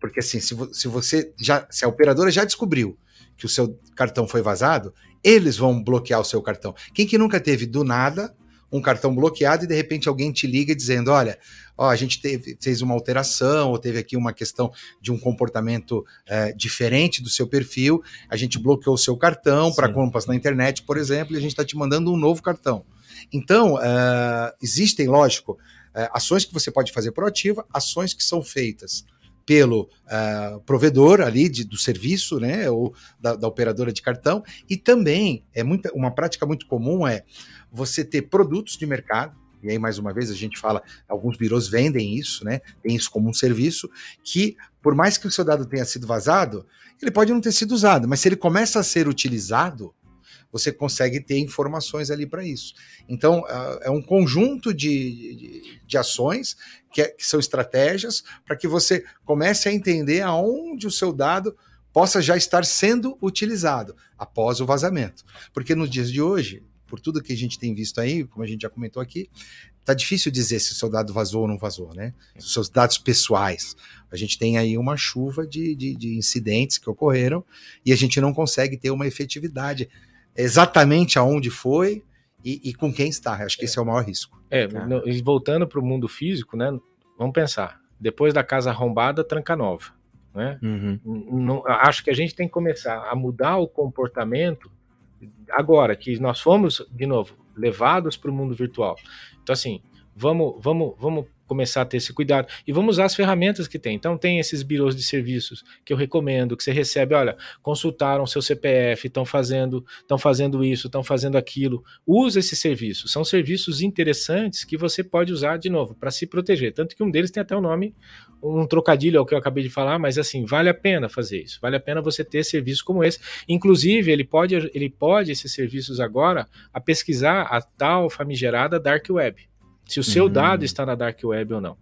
porque assim, se, vo, se você já, se a operadora já descobriu que o seu cartão foi vazado, eles vão bloquear o seu cartão. Quem que nunca teve do nada um cartão bloqueado e de repente alguém te liga dizendo: olha, ó, a gente teve, fez uma alteração ou teve aqui uma questão de um comportamento é, diferente do seu perfil, a gente bloqueou o seu cartão para compras na internet, por exemplo, e a gente está te mandando um novo cartão. Então, uh, existem, lógico, uh, ações que você pode fazer proativa, ações que são feitas pelo uh, provedor ali de, do serviço, né, ou da, da, operadora de cartão, e também é muita, uma prática muito comum é você ter produtos de mercado, e aí mais uma vez a gente fala, alguns birôs vendem isso, né, tem isso como um serviço, que por mais que o seu dado tenha sido vazado, ele pode não ter sido usado, mas se ele começa a ser utilizado, você consegue ter informações ali para isso. Então, é um conjunto de, de, de ações que, é, que, são estratégias para que você comece a entender aonde o seu dado possa já estar sendo utilizado após o vazamento. Porque nos dias de hoje, por tudo que a gente tem visto aí, como a gente já comentou aqui, tá difícil dizer se o seu dado vazou ou não vazou, né? Os seus dados pessoais. A gente tem aí uma chuva de, de, de incidentes que ocorreram e a gente não consegue ter uma efetividade exatamente aonde foi e, e com quem está. Acho que esse é o maior risco. É, no, e voltando para o mundo físico, né? Vamos pensar. Depois da casa arrombada, tranca nova. Né? Uhum. Não, acho que a gente tem que começar a mudar o comportamento agora que nós fomos, de novo, levados para o mundo virtual. Então, assim, vamos, vamos, vamos começar a ter esse cuidado. E vamos usar as ferramentas que tem. Então, tem esses birôs de serviços que eu recomendo, que você recebe, olha, consultaram seu CPF, estão fazendo, estão fazendo isso, estão fazendo aquilo. Use esses serviços. São serviços interessantes que você pode usar de novo para se proteger. Tanto que um deles tem até o um nome, um trocadilho ao que eu acabei de falar, mas assim, vale a pena fazer isso. Vale a pena você ter serviços como esse. Inclusive, ele pode, ele pode esses serviços agora a pesquisar a tal famigerada dark web se o seu uhum. dado está na dark web ou não.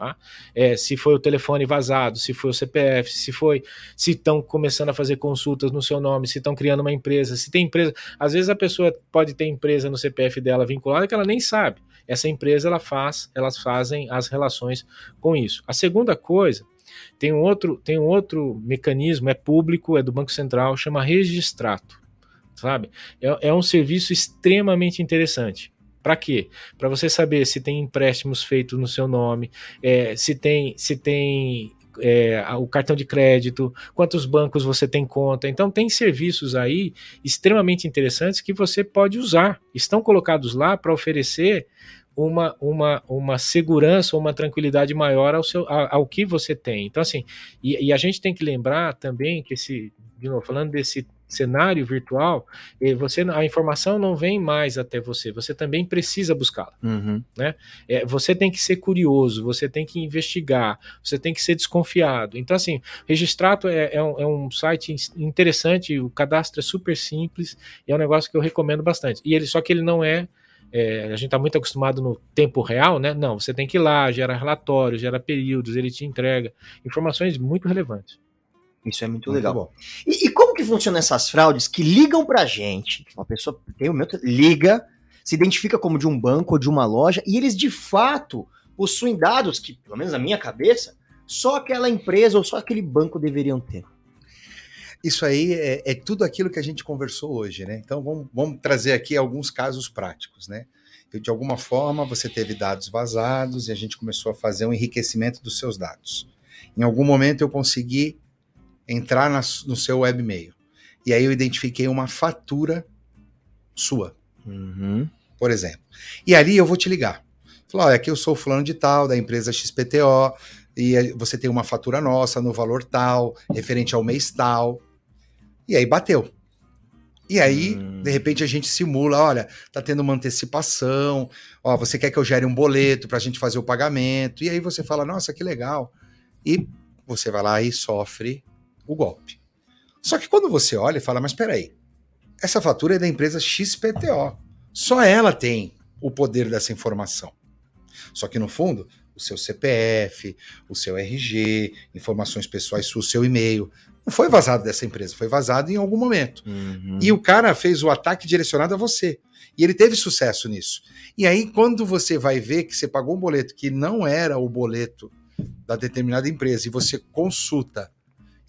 Tá? É, se foi o telefone vazado, se foi o CPF, se foi, se estão começando a fazer consultas no seu nome, se estão criando uma empresa, se tem empresa. Às vezes a pessoa pode ter empresa no CPF dela vinculada que ela nem sabe. Essa empresa ela faz, elas fazem as relações com isso. A segunda coisa tem um outro, tem um outro mecanismo, é público, é do Banco Central, chama Registrato, sabe? É, é um serviço extremamente interessante. Para quê? Para você saber se tem empréstimos feitos no seu nome, é, se tem, se tem é, o cartão de crédito, quantos bancos você tem conta. Então, tem serviços aí extremamente interessantes que você pode usar. Estão colocados lá para oferecer uma, uma, uma segurança, uma tranquilidade maior ao, seu, ao, ao que você tem. Então, assim, e, e, a gente tem que lembrar também que esse, de novo, falando desse cenário virtual, você a informação não vem mais até você, você também precisa buscá-la. Uhum. Né? É, você tem que ser curioso, você tem que investigar, você tem que ser desconfiado. Então, assim, Registrato é, é, um, é um, site interessante, o cadastro é super simples e é um negócio que eu recomendo bastante. E ele só que ele não é é, a gente está muito acostumado no tempo real, né? Não, você tem que ir lá, gera relatórios, gera períodos, ele te entrega informações muito relevantes. Isso é muito, muito legal. E, e, como que funcionam essas fraudes que ligam pra gente? Uma pessoa tem o meu liga, se identifica como de um banco ou de uma loja e eles de fato possuem dados que, pelo menos na minha cabeça, só aquela empresa ou só aquele banco deveriam ter. Isso aí é, é tudo aquilo que a gente conversou hoje, né? Então vamos, vamos trazer aqui alguns casos práticos, né? De alguma forma você teve dados vazados e a gente começou a fazer um enriquecimento dos seus dados. Em algum momento eu consegui entrar na, no seu webmail. E aí eu identifiquei uma fatura sua, uhum. por exemplo. E ali eu vou te ligar. Falar, olha, aqui eu sou fulano de tal, da empresa XPTO, e você tem uma fatura nossa no valor tal, referente ao mês tal. E aí bateu. E aí, hum. de repente, a gente simula, olha, tá tendo uma antecipação, ó, você quer que eu gere um boleto para a gente fazer o pagamento, e aí você fala, nossa, que legal. E você vai lá e sofre o golpe. Só que quando você olha e fala, mas peraí, essa fatura é da empresa XPTO. Só ela tem o poder dessa informação. Só que no fundo, o seu CPF, o seu RG, informações pessoais, o seu e-mail, Não foi vazado dessa empresa, foi vazado em algum momento. Uhum. E o cara fez o ataque direcionado a você. E ele teve sucesso nisso. E aí, quando você vai ver que você pagou um boleto que não era o boleto da determinada empresa e você consulta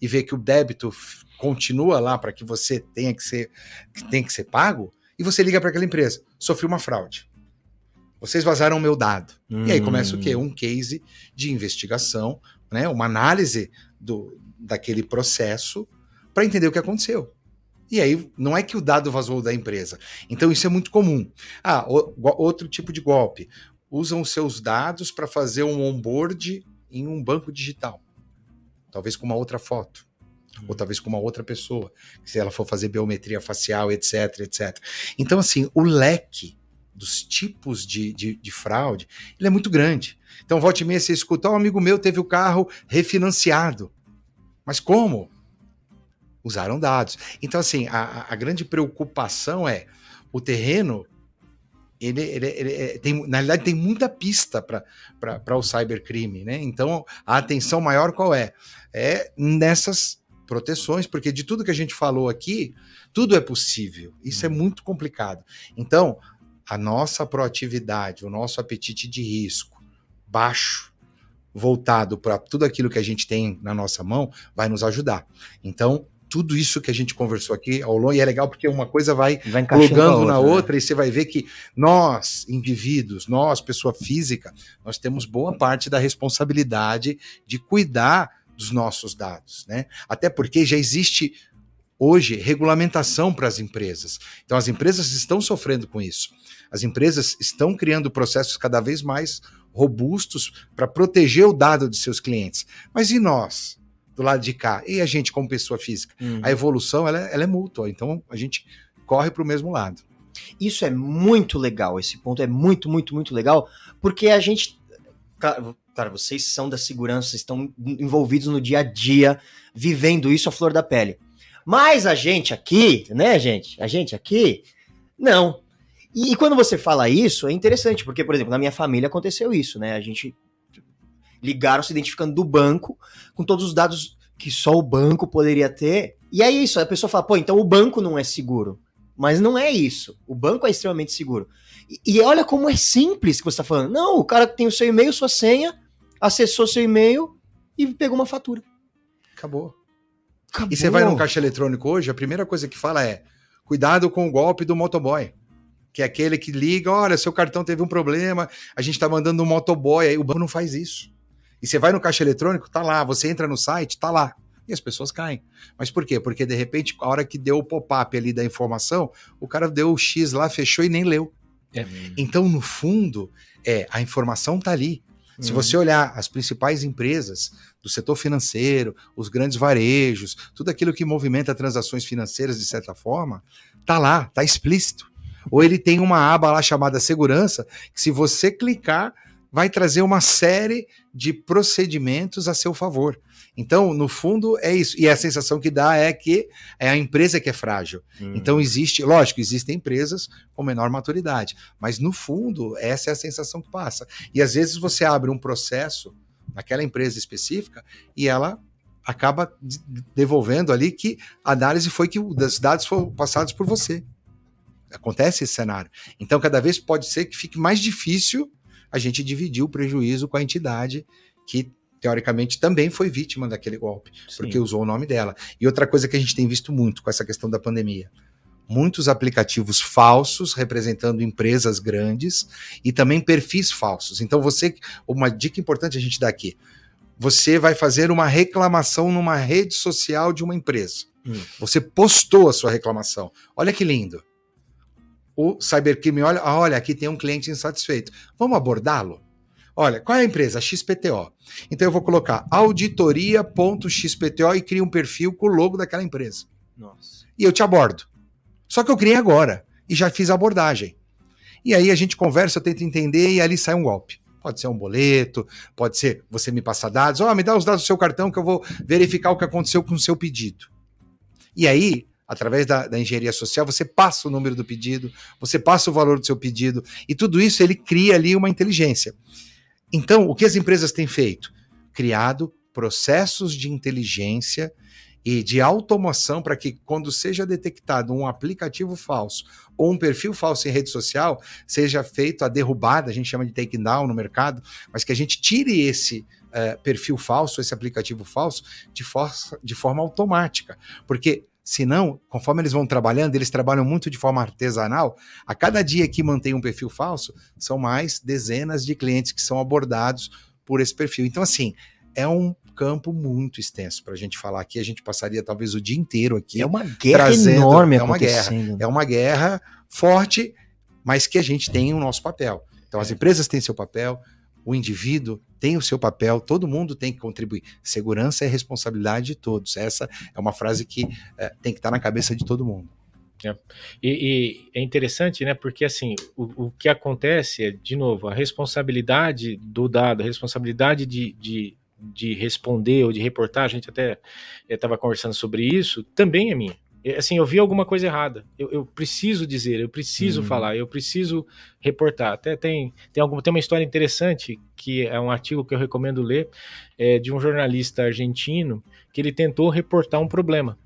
e vê que o débito continua lá para que você tenha que ser que tem que ser pago, e você liga para aquela empresa, sofri uma fraude. Vocês vazaram o meu dado. E aí começa o quê? Um case de investigação, né? Uma análise do, daquele processo para entender o que aconteceu. E aí, não é que o dado vazou da empresa. Então, isso é muito comum. Ah, o- outro tipo de golpe. Usam os seus dados para fazer um onboard em um banco digital. Talvez com uma outra foto. Ou talvez com uma outra pessoa. Se ela for fazer biometria facial, etc, etc. Então, assim, o leque dos tipos de, de, de fraude, ele é muito grande. Então, volte e meia, você escuta, "Ó, um amigo meu teve o carro refinanciado. Mas como? Usaram dados. Então, assim, a- a grande preocupação é o terreno. Ele, ele- ele- é- tem, na realidade, tem muita pista para o cybercrime, né? Então, a atenção maior qual é? É nessas proteções, porque de tudo que a gente falou aqui, tudo é possível. Isso é muito complicado. Então, a nossa proatividade, o nosso apetite de risco baixo, voltado para tudo aquilo que a gente tem na nossa mão, vai nos ajudar. Então, tudo isso que a gente conversou aqui ao longo, e é legal porque uma coisa vai Vai plugando na né? outra, e você vai ver que nós, indivíduos, nós, pessoa física, nós temos boa parte da responsabilidade de cuidar dos nossos dados, né? Até porque já existe hoje regulamentação para as empresas. Então as empresas estão sofrendo com isso. As empresas estão criando processos cada vez mais robustos para proteger o dado de seus clientes. Mas e nós, do lado de cá? E a gente como pessoa física? Uhum. A evolução ela, é- ela é mútua, então a gente corre para o mesmo lado. Isso é muito legal, esse ponto é muito, muito, muito legal, porque a gente. Cara, vocês são da segurança, estão envolvidos no dia a dia, vivendo isso à flor da pele. Mas a gente aqui, né, gente? A gente aqui, não. E, e quando você fala isso, é interessante, porque, por exemplo, na minha família aconteceu isso, né? A gente ligaram se identificando do banco, com todos os dados que só o banco poderia ter. E é isso, a pessoa fala, pô, então o banco não é seguro. Mas não é isso. O banco é extremamente seguro. E, e olha como é simples que você está falando. Não, o cara tem o seu e-mail, sua senha, acessou seu e-mail e pegou uma fatura. Acabou. Acabou. E você vai num caixa eletrônico hoje, a primeira coisa que fala é: cuidado com o golpe do motoboy. Que é aquele que liga, olha, seu cartão teve um problema, a gente tá mandando um motoboy, aí o banco não faz isso. E você vai no caixa eletrônico, tá lá, você entra no site, tá lá. E as pessoas caem. Mas por quê? Porque de repente, a hora que deu o pop-up ali da informação, o cara deu o X lá, fechou e nem leu. É. Então, no fundo, é a informação tá ali. Se Uhum. você olhar as principais empresas do setor financeiro, os grandes varejos, tudo aquilo que movimenta transações financeiras de certa forma, tá lá, tá explícito. Ou ele tem uma aba lá chamada segurança, que se você clicar, vai trazer uma série de procedimentos a seu favor. Então, no fundo, é isso. E a sensação que dá é que é a empresa que é frágil. Uhum. Então existe, lógico, existem empresas com menor maturidade, mas no fundo essa é a sensação que passa. E às vezes você abre um processo naquela empresa específica e ela acaba de- devolvendo ali que a análise foi que os dados foram passados por você. Acontece esse cenário. Então cada vez pode ser que fique mais difícil a gente dividir o prejuízo com a entidade que teoricamente também foi vítima daquele golpe porque usou o nome dela. E outra coisa que a gente tem visto muito com essa questão da pandemia. Muitos aplicativos falsos representando empresas grandes e também perfis falsos. Então você, uma dica importante a gente dá aqui. Você vai fazer uma reclamação numa rede social de uma empresa. Hum. Você postou a sua reclamação. Olha que lindo. O cybercrime olha, ah, olha, aqui tem um cliente insatisfeito. Vamos abordá-lo? Olha, qual é a empresa? XPTO. Então eu vou colocar auditoria.xpto e crio um perfil com o logo daquela empresa. Nossa. E eu te abordo. Só que eu criei agora e já fiz a abordagem. E aí a gente conversa, eu tento entender e ali sai um golpe. Pode ser um boleto, pode ser você me passar dados, ó, me dá os dados do seu cartão que eu vou verificar o que aconteceu com o seu pedido. E aí, através da, da engenharia social, você passa o número do pedido, você passa o valor do seu pedido, e tudo isso ele cria ali uma inteligência. Então, o que as empresas têm feito? Criado processos de inteligência e de automação para que, quando seja detectado um aplicativo falso ou um perfil falso em rede social, seja feito a derrubada, a gente chama de takedown no mercado, mas que a gente tire esse uh, perfil falso, esse aplicativo falso, de, for de forma automática. Porque Senão, conforme eles vão trabalhando, eles trabalham muito de forma artesanal. A cada dia que mantém um perfil falso, são mais dezenas de clientes que são abordados por esse perfil. Então, assim, é um campo muito extenso para a gente falar aqui. A gente passaria talvez o dia inteiro aqui. É uma guerra trazendo, enorme é uma guerra. É uma guerra forte, mas que a gente tem o nosso papel. Então as é. empresas têm seu papel, o indivíduo tem o seu papel, todo mundo tem que contribuir. Segurança é responsabilidade de todos. Essa é uma frase que é, tem que estar na cabeça de todo mundo. É. E, e, é interessante, né? Porque assim, o, o que acontece é, de novo, a responsabilidade do dado, a responsabilidade de, de de responder ou de reportar, a gente até estava eh, conversando sobre isso, também é minha. Assim, eu vi alguma coisa errada. Eu, eu preciso dizer, eu preciso uhum. falar, eu preciso reportar. Até tem, tem, alguma, tem uma história interessante, que é um artigo que eu recomendo ler, é, de um jornalista argentino que ele tentou reportar um problema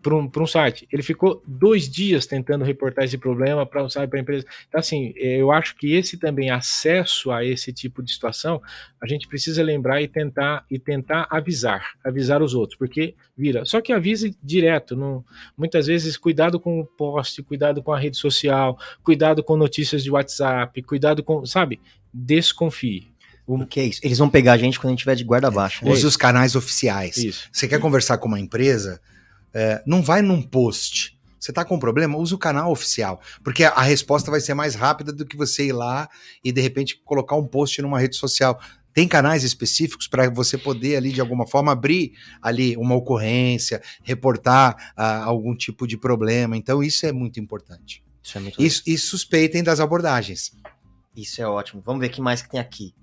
para um, um site. Ele ficou dois dias tentando reportar esse problema para um site, para a empresa. Então, assim, eu acho que esse também acesso a esse tipo de situação, a gente precisa lembrar e tentar e tentar avisar, avisar os outros, porque vira. Só que avise direto. Não, muitas vezes, cuidado com o post, cuidado com a rede social, cuidado com notícias de WhatsApp, cuidado com, sabe? Desconfie. O que é isso? Eles vão pegar a gente quando a gente tiver de guarda baixa. Use é os canais oficiais. Isso. Você quer conversar com uma empresa? É, não vai num post. Você está com um problema? Usa o canal oficial, porque a resposta vai ser mais rápida do que você ir lá e de repente colocar um post numa rede social. Tem canais específicos para você poder ali de alguma forma abrir ali uma ocorrência, reportar uh, algum tipo de problema. Então isso é muito importante. Isso é muito isso, e suspeitem das abordagens. Isso é ótimo. Vamos ver o que mais que tem aqui.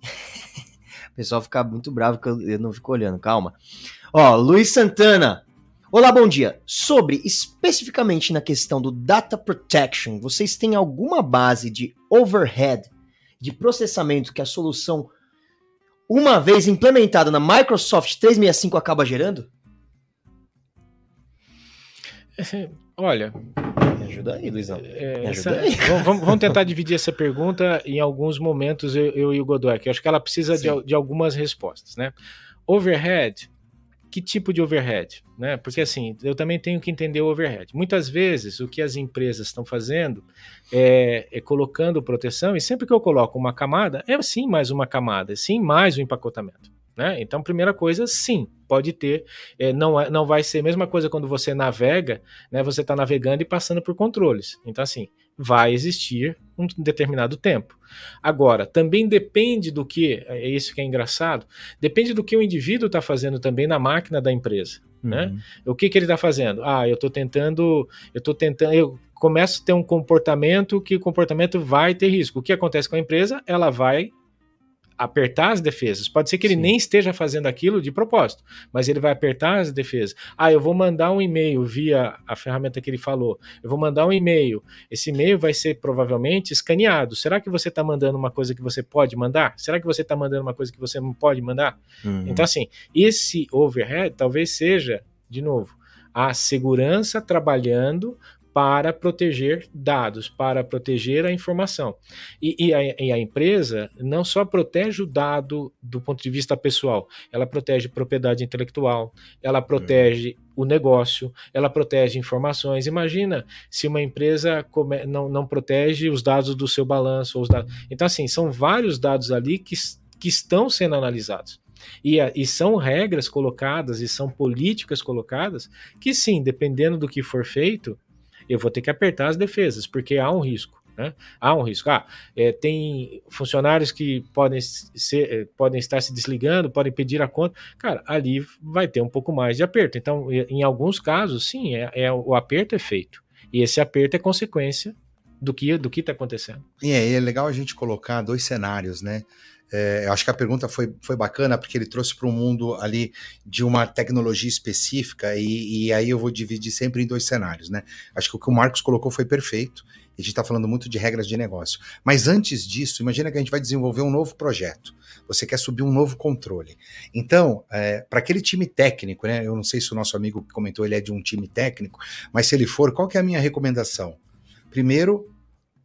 o pessoal fica muito bravo que eu, eu não fico olhando. Calma. Ó, Luiz Santana. Olá, bom dia. Sobre especificamente na questão do data protection, vocês têm alguma base de overhead de processamento que a solução, uma vez implementada na Microsoft 365, acaba gerando? Olha. Me ajuda aí, Luizão. É, essa, aí. Vamos, vamos, tentar dividir essa pergunta em alguns momentos, eu, eu e o Godoy, que eu acho que ela precisa de, de algumas respostas, né? Overhead que tipo de overhead, né? Porque assim, eu também tenho que entender o overhead. Muitas vezes o que as empresas estão fazendo é, é, colocando proteção, e sempre que eu coloco uma camada, é sim mais uma camada, é sim mais um empacotamento. Né? Então, primeira coisa, sim, pode ter. É, não, é, não vai ser a mesma coisa quando você navega, né? Você está navegando e passando por controles. Então, assim, vai existir um determinado tempo. Agora, também depende do que, é isso que é engraçado, depende do que o indivíduo está fazendo também na máquina da empresa. Né? Uhum. Né? O que, que ele está fazendo? Ah, eu estou tentando, eu estou tentando, eu começo a ter um comportamento que o comportamento vai ter risco. O que acontece com a empresa? Ela vai apertar as defesas. Pode ser que ele Sim. nem esteja fazendo aquilo de propósito, mas ele vai apertar as defesas. Ah, eu vou mandar um e-mail via a ferramenta que ele falou. Eu vou mandar um e-mail. Esse e-mail vai ser provavelmente escaneado. Será que você está mandando uma coisa que você pode mandar? Será que você está mandando uma coisa que você não pode mandar? Uhum. Então, assim, esse overhead talvez seja, de novo, a segurança trabalhando para proteger dados, para proteger a informação. E, e, a, e, a, empresa não só protege o dado do ponto de vista pessoal, ela protege propriedade intelectual, ela protege uhum. o negócio, ela protege informações. Imagina se uma empresa come, não, não protege os dados do seu balanço. Os dados. Então, assim, são vários dados ali que, que estão sendo analisados. E, e, são regras colocadas e são políticas colocadas que, sim, dependendo do que for feito, eu vou ter que apertar as defesas, porque há um risco. Né? Há um risco. Ah, é, tem funcionários que podem, ser, é, podem estar se desligando, podem pedir a conta. Cara, ali vai ter um pouco mais de aperto. Então, em alguns casos, sim, é, é o aperto é feito. E esse aperto é consequência do que do que está acontecendo. E é, é legal a gente colocar dois cenários, né? É, eu acho que a pergunta foi, foi bacana porque ele trouxe para um mundo ali de uma tecnologia específica e, e, aí eu vou dividir sempre em dois cenários, né? Acho que o que o Marcos colocou foi perfeito. A gente está falando muito de regras de negócio. Mas antes disso, imagina que a gente vai desenvolver um novo projeto. Você quer subir um novo controle. Então, é, para aquele time técnico, né? Eu não sei se o nosso amigo que comentou ele é de um time técnico, mas se ele for, qual que é a minha recomendação? Primeiro,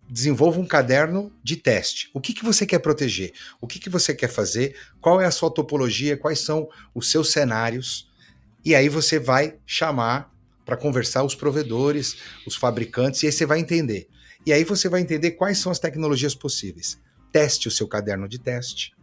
desenvolva um caderno de teste. O que, que você quer proteger? O que, que você quer fazer? Qual é a sua topologia? Quais são os seus cenários? E aí você vai chamar para conversar os provedores, os fabricantes, e aí você vai entender. E aí você vai entender quais são as tecnologias possíveis. Teste o seu caderno de teste.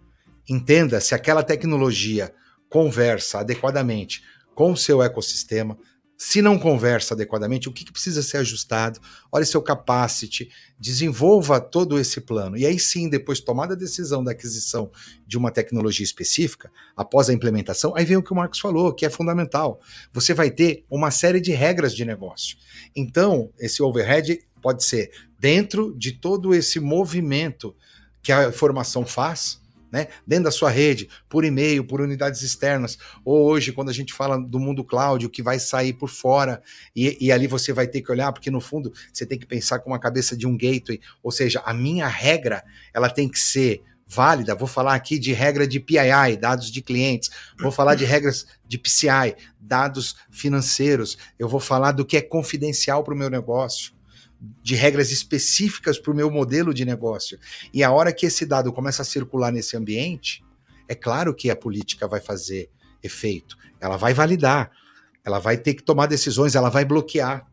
Entenda se aquela tecnologia conversa adequadamente com o seu ecossistema, se não conversa adequadamente, o que, que, precisa ser ajustado? Olhe seu capacity, desenvolva todo esse plano. E aí sim, depois tomada a decisão da aquisição de uma tecnologia específica, após a implementação, aí vem o que o Marcos falou, que é fundamental. Você vai ter uma série de regras de negócio. Então, esse overhead pode ser dentro de todo esse movimento que a informação faz, né? Dentro da sua rede, por e-mail, por unidades externas, ou hoje, quando a gente fala do mundo cloud, o que vai sair por fora, e, e ali você vai ter que olhar, porque no fundo você tem que pensar com a cabeça de um gateway, ou seja, a minha regra, ela tem que ser válida. Vou falar aqui de regra de PII, dados de clientes. Vou falar de regras de PCI, dados financeiros. Eu vou falar do que é confidencial para o meu negócio de regras específicas para o meu modelo de negócio. E a hora que esse dado começa a circular nesse ambiente, é claro que a política vai fazer efeito. Ela vai validar, ela vai ter que tomar decisões, ela vai bloquear,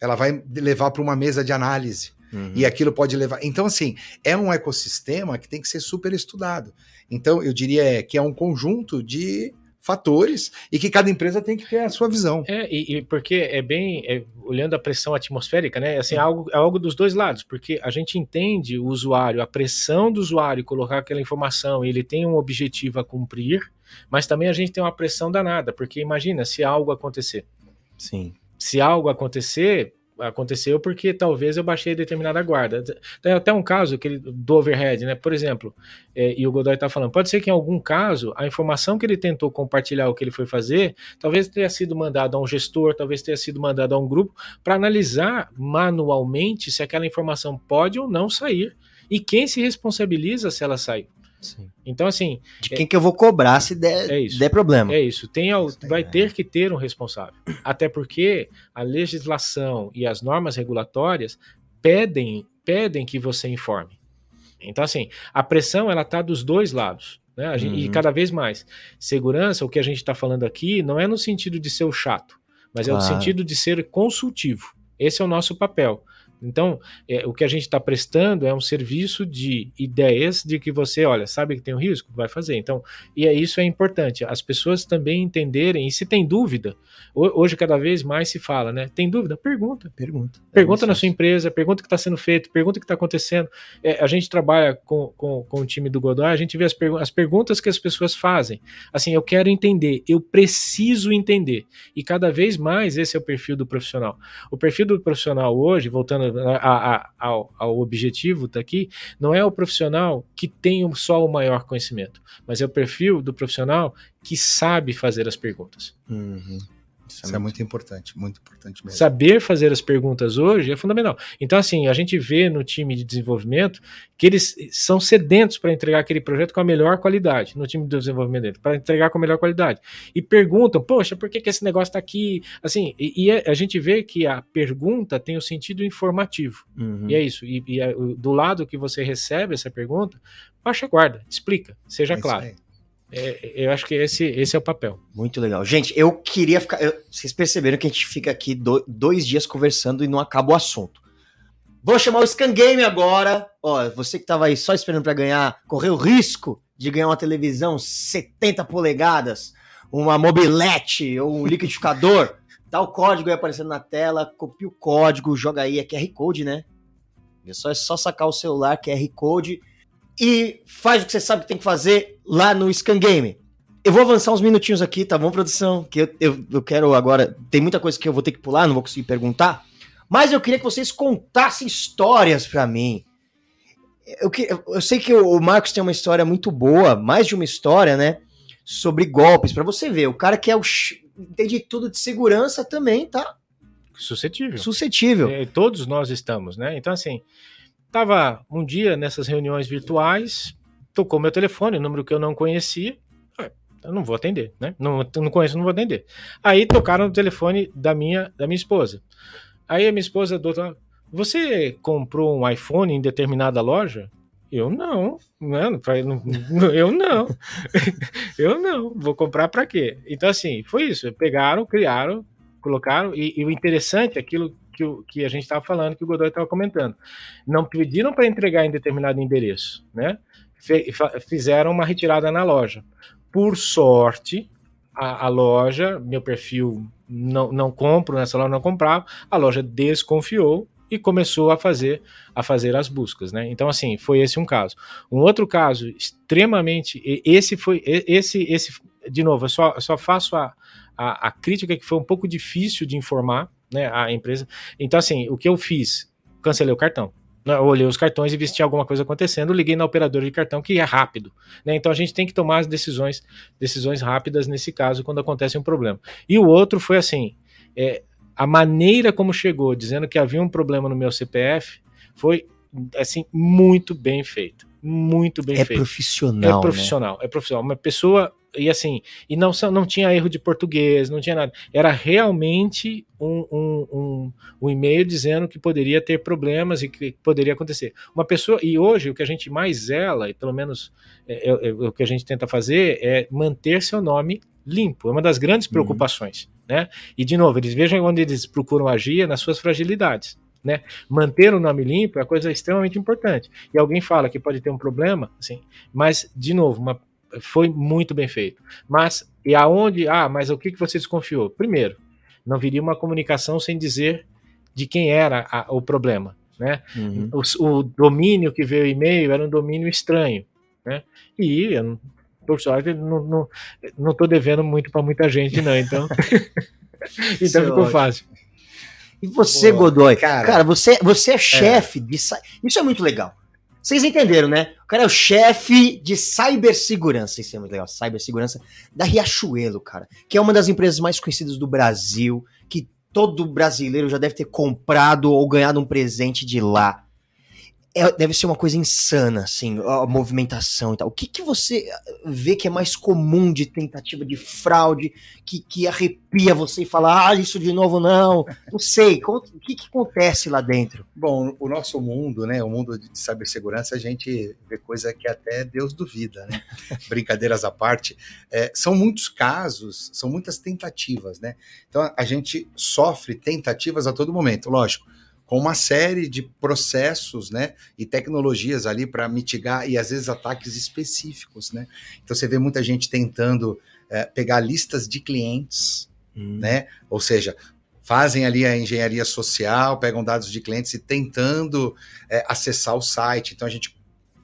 ela vai levar para uma mesa de análise. Uhum. E aquilo pode levar. Então, assim, é um ecossistema que tem que ser super estudado. Então, eu diria que é um conjunto de fatores e que cada empresa tem que ter a sua visão. É, e, e porque é bem, é, olhando a pressão atmosférica, né? Assim, é algo, é algo dos dois lados, porque a gente entende o usuário, a pressão do usuário colocar aquela informação, ele tem um objetivo a cumprir, mas também a gente tem uma pressão danada, porque imagina se algo acontecer. Sim. Se algo acontecer, aconteceu porque talvez eu baixei determinada guarda. Tem até um caso que ele, do overhead, né? Por exemplo, é, e o Godoy está falando, pode ser que em algum caso a informação que ele tentou compartilhar, o que ele foi fazer, talvez tenha sido mandado a um gestor, talvez tenha sido mandado a um grupo para analisar manualmente se aquela informação pode ou não sair e quem se responsabiliza se ela saiu. Sim. Então, assim. De quem é, que eu vou cobrar se der, é isso, der problema. É isso. Tem, vai ter que ter um responsável. Até porque a legislação e as normas regulatórias pedem, pedem que você informe. Então, assim, a pressão ela está dos dois lados. Né? Gente, uhum. E cada vez mais. Segurança, o que a gente está falando aqui, não é no sentido de ser o chato, mas claro. é no sentido de ser consultivo. Esse é o nosso papel. Então, é, o que a gente está prestando é um serviço de ideias de que você, olha, sabe que tem um risco? Vai fazer. Então, e é isso é importante. As pessoas também entenderem, e se tem dúvida, hoje cada vez mais se fala, né? Tem dúvida? Pergunta. Pergunta. Pergunta é na sua empresa, pergunta o que está sendo feito, pergunta o que está acontecendo. É, a gente trabalha com, com, com o time do Godoy, a gente vê as, pergu as perguntas que as pessoas fazem. Assim, eu quero entender, eu preciso entender. E cada vez mais esse é o perfil do profissional. O perfil do profissional hoje, voltando a, a, ao, ao, objetivo daqui, não é o profissional que tem só o maior conhecimento, mas é o perfil do profissional que sabe fazer as perguntas. Uhum. Isso, Isso é, muito, importante, muito importante mesmo. Saber fazer as perguntas hoje é fundamental. Então, assim, a gente vê no time de desenvolvimento que eles são sedentos para entregar aquele projeto com a melhor qualidade, no time de desenvolvimento para entregar com a melhor qualidade. E perguntam, poxa, por que, que esse negócio está aqui? Assim, e, e, é, a gente vê que a pergunta tem o um sentido informativo. Uhum. E é isso. E, e, do lado que você recebe essa pergunta, baixa a guarda, explica, seja é claro. É, eu acho que esse, esse é o papel. Muito legal. Gente, eu queria ficar. Eu, vocês perceberam que a gente fica aqui do, dois dias conversando e não acaba o assunto. Vou chamar o Scan Game agora. Ó, você que tava aí só esperando para ganhar, correr o risco de ganhar uma televisão 70 polegadas, uma mobilete ou um liquidificador, tá o código aí aparecendo na tela, copia o código, joga aí, é QR Code, né? É só, é só sacar o celular, QR Code e faz o que você sabe que tem que fazer lá no Scan Game. Eu vou avançar uns minutinhos aqui, tá bom, produção? Que eu, eu, eu quero agora. Tem muita coisa que eu vou ter que pular, não vou conseguir perguntar. Mas eu queria que vocês contassem histórias para mim. eu, eu sei que o Marcos tem uma história muito boa, mais de uma história, né? Sobre golpes, para você ver. O cara que é o. entende tudo de segurança também, tá? Suscetível. Suscetível. É, todos nós estamos, né? Então, assim, tava um dia nessas reuniões virtuais, tocou meu telefone, número que eu não conhecia. Eu não vou atender, né? Não, não conheço, não vou atender. Aí tocaram no telefone da minha, da minha esposa. Aí a minha esposa, doutora, você comprou um iPhone em determinada loja? Eu não, não, eu não, eu não, vou comprar para quê? Então assim, foi isso. Pegaram, criaram, colocaram e, e o interessante, é aquilo que, o, que a gente estava falando, que o Godoy estava comentando, não pediram para entregar em determinado endereço, né? Fizeram uma retirada na loja. Por sorte, a, a, loja, meu perfil não, não compro nessa loja, não comprava, a loja desconfiou e começou a fazer a fazer as buscas, né? Então assim, foi esse um caso. Um outro caso extremamente esse foi esse esse de novo, eu só, só faço a, a, a crítica que foi um pouco difícil de informar, né, a empresa. Então assim, o que eu fiz? Cancelei o cartão. Né? Eu olhei os cartões e vi se tinha alguma coisa acontecendo, liguei na operadora de cartão, que é rápido. Né? Então a gente tem que tomar as decisões, decisões rápidas nesse caso, quando acontece um problema. E o outro foi assim: é, a maneira como chegou, dizendo que havia um problema no meu CPF, foi assim muito bem feito. Muito bem é feito. Profissional, é profissional. Né? É profissional. Uma pessoa e assim, e não, não tinha erro de português, não tinha nada. Era realmente um, um, um, um, e-mail dizendo que poderia ter problemas e que poderia acontecer. Uma pessoa, e hoje o que a gente mais zela, e pelo menos é, é, é, o que a gente tenta fazer, é manter seu nome limpo. É uma das grandes uhum. preocupações. Uhum. Né? E, de novo, eles vejam onde eles procuram agir é nas suas fragilidades. Né? Manter o nome limpo é uma coisa extremamente importante. E alguém fala que pode ter um problema, assim, mas, de novo, uma, foi muito bem feito. Mas, e aonde? Ah, mas o que, que você desconfiou? Primeiro, não viria uma comunicação sem dizer de quem era a, o problema. Né? Uhum. O, o, domínio que veio o e-mail era um domínio estranho. Né? E eu por sorte, não, não, não tô devendo muito para muita gente, não. Então, então é ficou ótimo. fácil. E você, Boa, Godoy, cara, cara, você, você é chefe é. de. Isso é muito legal. Vocês entenderam, né? O cara é o chefe de cibersegurança. Isso é muito legal. Cibersegurança da Riachuelo, cara. Que é uma das empresas mais conhecidas do Brasil. Que todo brasileiro já deve ter comprado ou ganhado um presente de lá é, deve ser uma coisa insana, assim, a movimentação e tal. O que, que você vê que é mais comum de tentativa de fraude, que, que arrepia você e fala, ah, isso de novo não, não sei, o que, que acontece lá dentro? Bom, o nosso mundo, né, o mundo de cibersegurança, a gente vê coisa que até Deus duvida, né, brincadeiras à parte, é, são muitos casos, são muitas tentativas, né, então a gente sofre tentativas a todo momento, lógico, com uma série de processos né, e tecnologias ali para mitigar e às vezes ataques específicos. Né? Então você vê muita gente tentando é, pegar listas de clientes, hum. né? ou seja, fazem ali a engenharia social, pegam dados de clientes e tentando é, acessar o site. Então a gente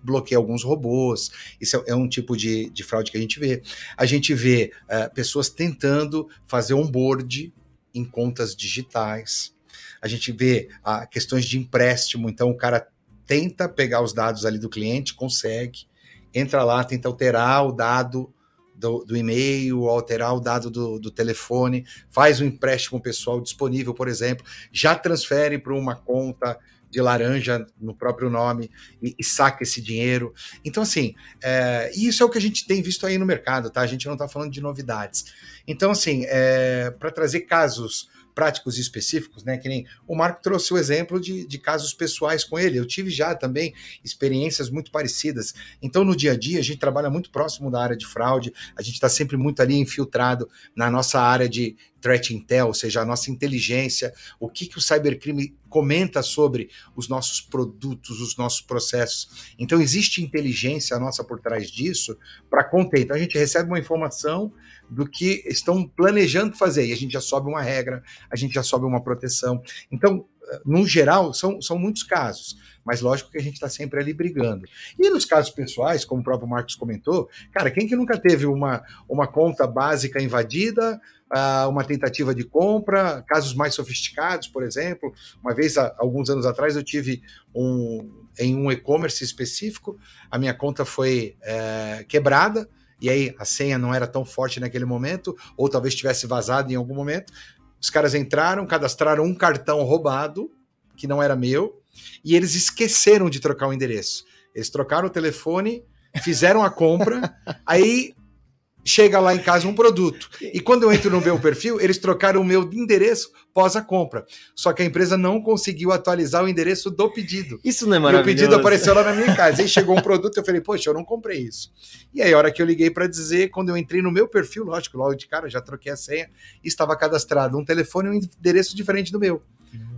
bloqueia alguns robôs. Isso é, é um tipo de, de, fraude que a gente vê. A gente vê é, pessoas tentando fazer onboard em contas digitais a gente vê ah, questões de empréstimo, então o cara tenta pegar os dados ali do cliente, consegue, entra lá, tenta alterar o dado do, do e-mail, alterar o dado do, do, telefone, faz um empréstimo pessoal disponível, por exemplo, já transfere para uma conta de laranja no próprio nome e, e saca esse dinheiro. Então, assim, é, isso é o que a gente tem visto aí no mercado, tá? A gente não está falando de novidades. Então, assim, é, para trazer casos práticos e específicos, né? Que nem o Marco trouxe o exemplo de, de casos pessoais com ele. Eu tive já também experiências muito parecidas. Então, no dia a dia, a gente trabalha muito próximo da área de fraude, a gente está sempre muito ali infiltrado na nossa área de threat intel, ou seja, a nossa inteligência, o que, que o cybercrime comenta sobre os nossos produtos, os nossos processos. Então, existe inteligência nossa por trás disso para conter. Então, a gente recebe uma informação, do que estão planejando fazer. E a gente já sobe uma regra, a gente já sobe uma proteção. Então, no geral, são, são muitos casos, mas lógico que a gente está sempre ali brigando. E nos casos pessoais, como o próprio Marcos comentou, cara, quem que nunca teve uma, uma conta básica invadida, uh, uma tentativa de compra, casos mais sofisticados, por exemplo. Uma vez, alguns anos atrás, eu tive um em um e-commerce específico, a minha conta foi é, quebrada, e aí a senha não era tão forte naquele momento, ou talvez tivesse vazado em algum momento. Os caras entraram, cadastraram um cartão roubado, que não era meu, e eles esqueceram de trocar o endereço. Eles trocaram o telefone, fizeram a compra, aí chega lá em casa um produto. E quando eu entro no meu perfil, eles trocaram o meu endereço pós a compra. Só que a empresa não conseguiu atualizar o endereço do pedido. Isso não é maravilhoso. E o pedido apareceu lá na minha casa. Aí chegou um produto, eu falei, poxa, eu não comprei isso. E aí, a hora que eu liguei para dizer, quando eu entrei no meu perfil, lógico, logo de cara, já troquei a senha, estava cadastrado um telefone e um endereço diferente do meu.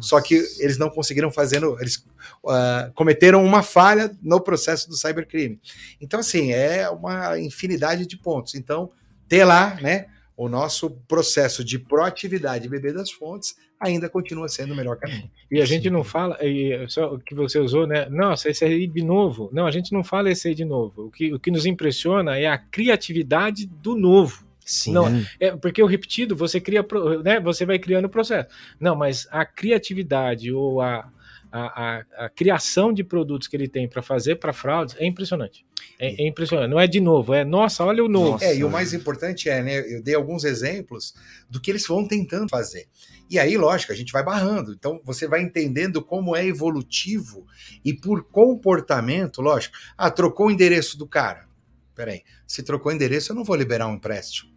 Só que eles não conseguiram fazendo, eles uh, cometeram uma falha no processo do cybercrime. Então, assim, é uma infinidade de pontos. Então, ter lá, né, o nosso processo de proatividade beber das fontes ainda continua sendo o melhor caminho. E a gente não fala, e só o que você usou, né? Nossa, esse aí de novo. Não, a gente não fala esse aí de novo. O que, o que nos impressiona é a criatividade do novo. Sim. Não, é porque o repetido você cria, né? Você vai criando o processo. Não, mas a criatividade ou a, a, a, a criação de produtos que ele tem para fazer para fraudes é impressionante. É, é, impressionante. Não é de novo, é nossa, olha o novo. Nossa. É, e o mais importante é, né? Eu dei alguns exemplos do que eles vão tentando fazer. E aí, lógico, a gente vai barrando. Então, você vai entendendo como é evolutivo e por comportamento, lógico. Ah, trocou o endereço do cara. Peraí, se trocou o endereço, eu não vou liberar um empréstimo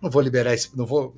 não vou liberar esse, não vou,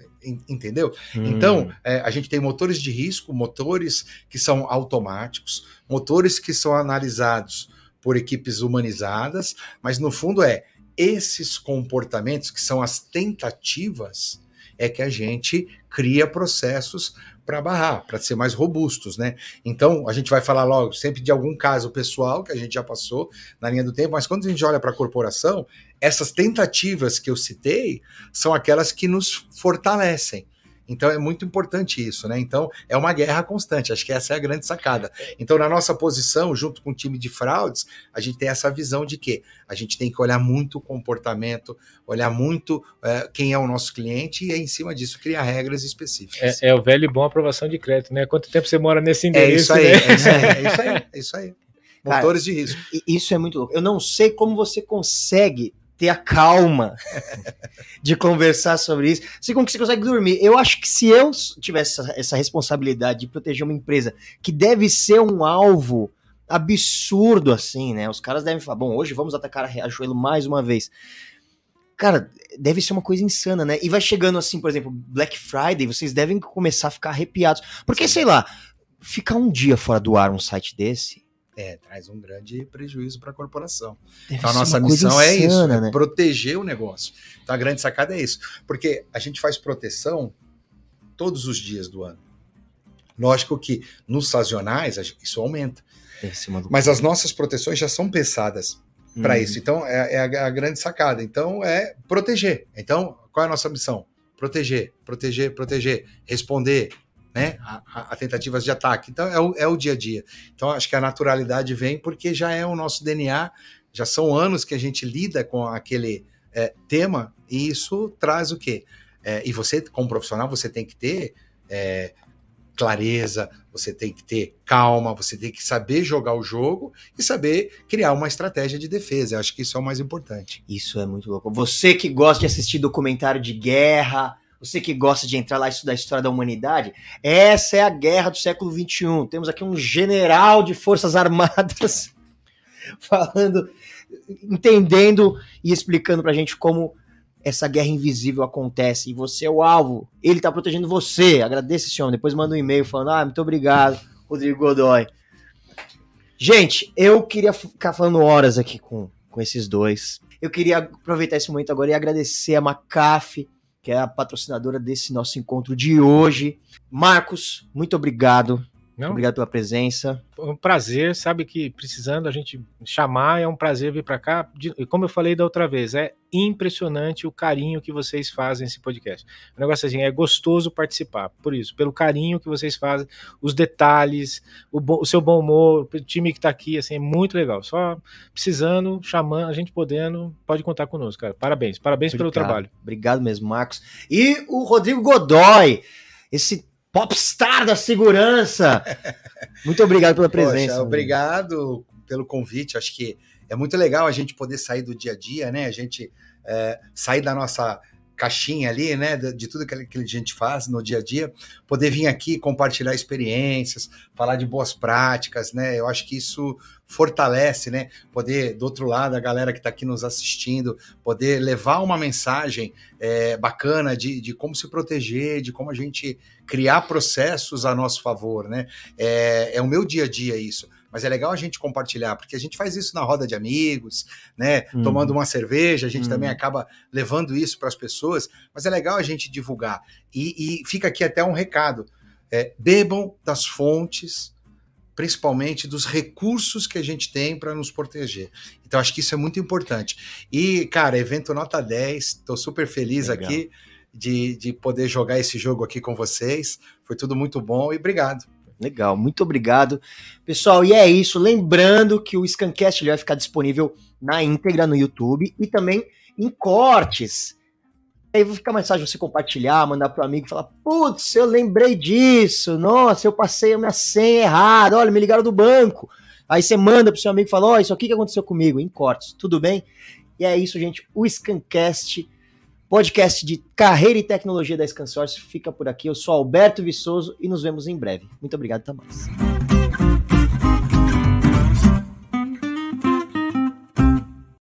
entendeu? Hum. Então, é, a gente tem motores de risco, motores que são automáticos, motores que são analisados por equipes humanizadas, mas no fundo é esses comportamentos que são as tentativas é que a gente cria processos para barrar, para ser mais robustos, né? Então, a gente vai falar logo sempre de algum caso pessoal que a gente já passou na linha do tempo, mas quando a gente olha para a corporação, essas tentativas que eu citei são aquelas que nos fortalecem. Então é muito importante isso, né? Então é uma guerra constante, acho que essa é a grande sacada. Então, na nossa posição, junto com o time de fraudes, a gente tem essa visão de que a gente tem que olhar muito o comportamento, olhar muito é, quem é o nosso cliente e, em cima disso, criar regras específicas. É, é, o velho e bom aprovação de crédito, né? Quanto tempo você mora nesse endereço? É isso aí, né? é isso aí, é isso aí. É isso aí. Motores Cara, de risco. Isso é muito louco. Eu não sei como você consegue ter a calma de conversar sobre isso. Assim como que você consegue dormir. Eu acho que se eu tivesse essa, essa responsabilidade de proteger uma empresa que deve ser um alvo absurdo assim, né? Os caras devem falar, bom, hoje vamos atacar a Riachuelo mais uma vez. Cara, deve ser uma coisa insana, né? E vai chegando assim, por exemplo, Black Friday, vocês devem começar a ficar arrepiados. Porque, sei lá, ficar um dia fora do ar um site desse é, traz um grande prejuízo para a corporação. Deve então a nossa missão insana, é isso, é né? proteger o negócio. Então a grande sacada é isso, porque a gente faz proteção todos os dias do ano. Lógico que nos sazonais isso aumenta. Mas as nossas proteções já são pensadas para uhum. isso. Então é, é a, a grande sacada. Então é proteger. Então qual é a nossa missão? Proteger, proteger, proteger, responder, né, a, a, tentativas de ataque. Então, é o, é o dia a dia. Então, acho que a naturalidade vem porque já é o nosso DNA, já são anos que a gente lida com aquele é, tema, e isso traz o quê? É, e você, como profissional, você tem que ter é, clareza, você tem que ter calma, você tem que saber jogar o jogo e saber criar uma estratégia de defesa. Eu acho que isso é o mais importante. Isso é muito louco. Você que gosta de assistir documentário de guerra, você que gosta de entrar lá e estudar a história da humanidade, essa é a guerra do século XXI. Temos aqui um general de forças armadas falando, entendendo e explicando pra gente como essa guerra invisível acontece e você é o alvo. Ele tá protegendo você. Agradeço esse homem. Depois manda um e-mail falando: "Ah, muito obrigado, Rodrigo Godoy". Gente, eu queria ficar falando horas aqui com, com esses dois. Eu queria aproveitar esse momento agora e agradecer a McAfee que é a patrocinadora desse nosso encontro de hoje. Marcos, muito obrigado. Não? Obrigado pela presença. Um prazer, sabe que precisando a gente chamar, é um prazer vir para cá. E como eu falei da outra vez, é impressionante o carinho que vocês fazem nesse podcast. O negócio assim, é gostoso participar, por isso, pelo carinho que vocês fazem, os detalhes, o, bo, o seu bom humor, o time que está aqui, assim, é muito legal. Só precisando, chamando, a gente podendo, pode contar conosco, cara. Parabéns, parabéns Obrigado. pelo trabalho. Obrigado mesmo, Marcos. E o Rodrigo Godoy, esse popstar da segurança. Muito obrigado pela presença. Poxa, obrigado pelo convite. Acho que é muito legal a gente poder sair do dia a dia, né? A gente é, sair da nossa caixinha ali, né, de, tudo que a gente faz no dia a dia, poder vir aqui compartilhar experiências, falar de boas práticas, né, eu acho que isso fortalece, né, poder, do outro lado, a galera que está aqui nos assistindo, poder levar uma mensagem é, bacana de, de como se proteger, de como a gente criar processos a nosso favor, né, é, é o meu dia a dia isso, mas é legal a gente compartilhar, porque a gente faz isso na roda de amigos, né? Uhum. Tomando uma cerveja, a gente uhum. também acaba levando isso para as pessoas, mas é legal a gente divulgar. E, e fica aqui até um recado: é, bebam das fontes, principalmente dos recursos que a gente tem para nos proteger. Então, acho que isso é muito importante. E, cara, evento nota 10, estou super feliz legal. aqui. De, de poder jogar esse jogo aqui com vocês. Foi tudo muito bom e obrigado. Legal, muito obrigado. Pessoal, e é isso. Lembrando que o Scancast vai ficar disponível na íntegra no YouTube e também em cortes. Aí vai ficar mais fácil você compartilhar, mandar para o amigo e falar: Putz, eu lembrei disso. Nossa, eu passei a minha senha errada. Olha, me ligaram do banco. Aí você manda pro seu amigo e fala: Ó, oh, isso aqui que aconteceu comigo, em cortes. Tudo bem? E é isso, gente. O Scancast podcast de carreira e tecnologia da Scansource fica por aqui. Eu sou Alberto Viçoso e nos vemos em breve. Muito obrigado, Tamás.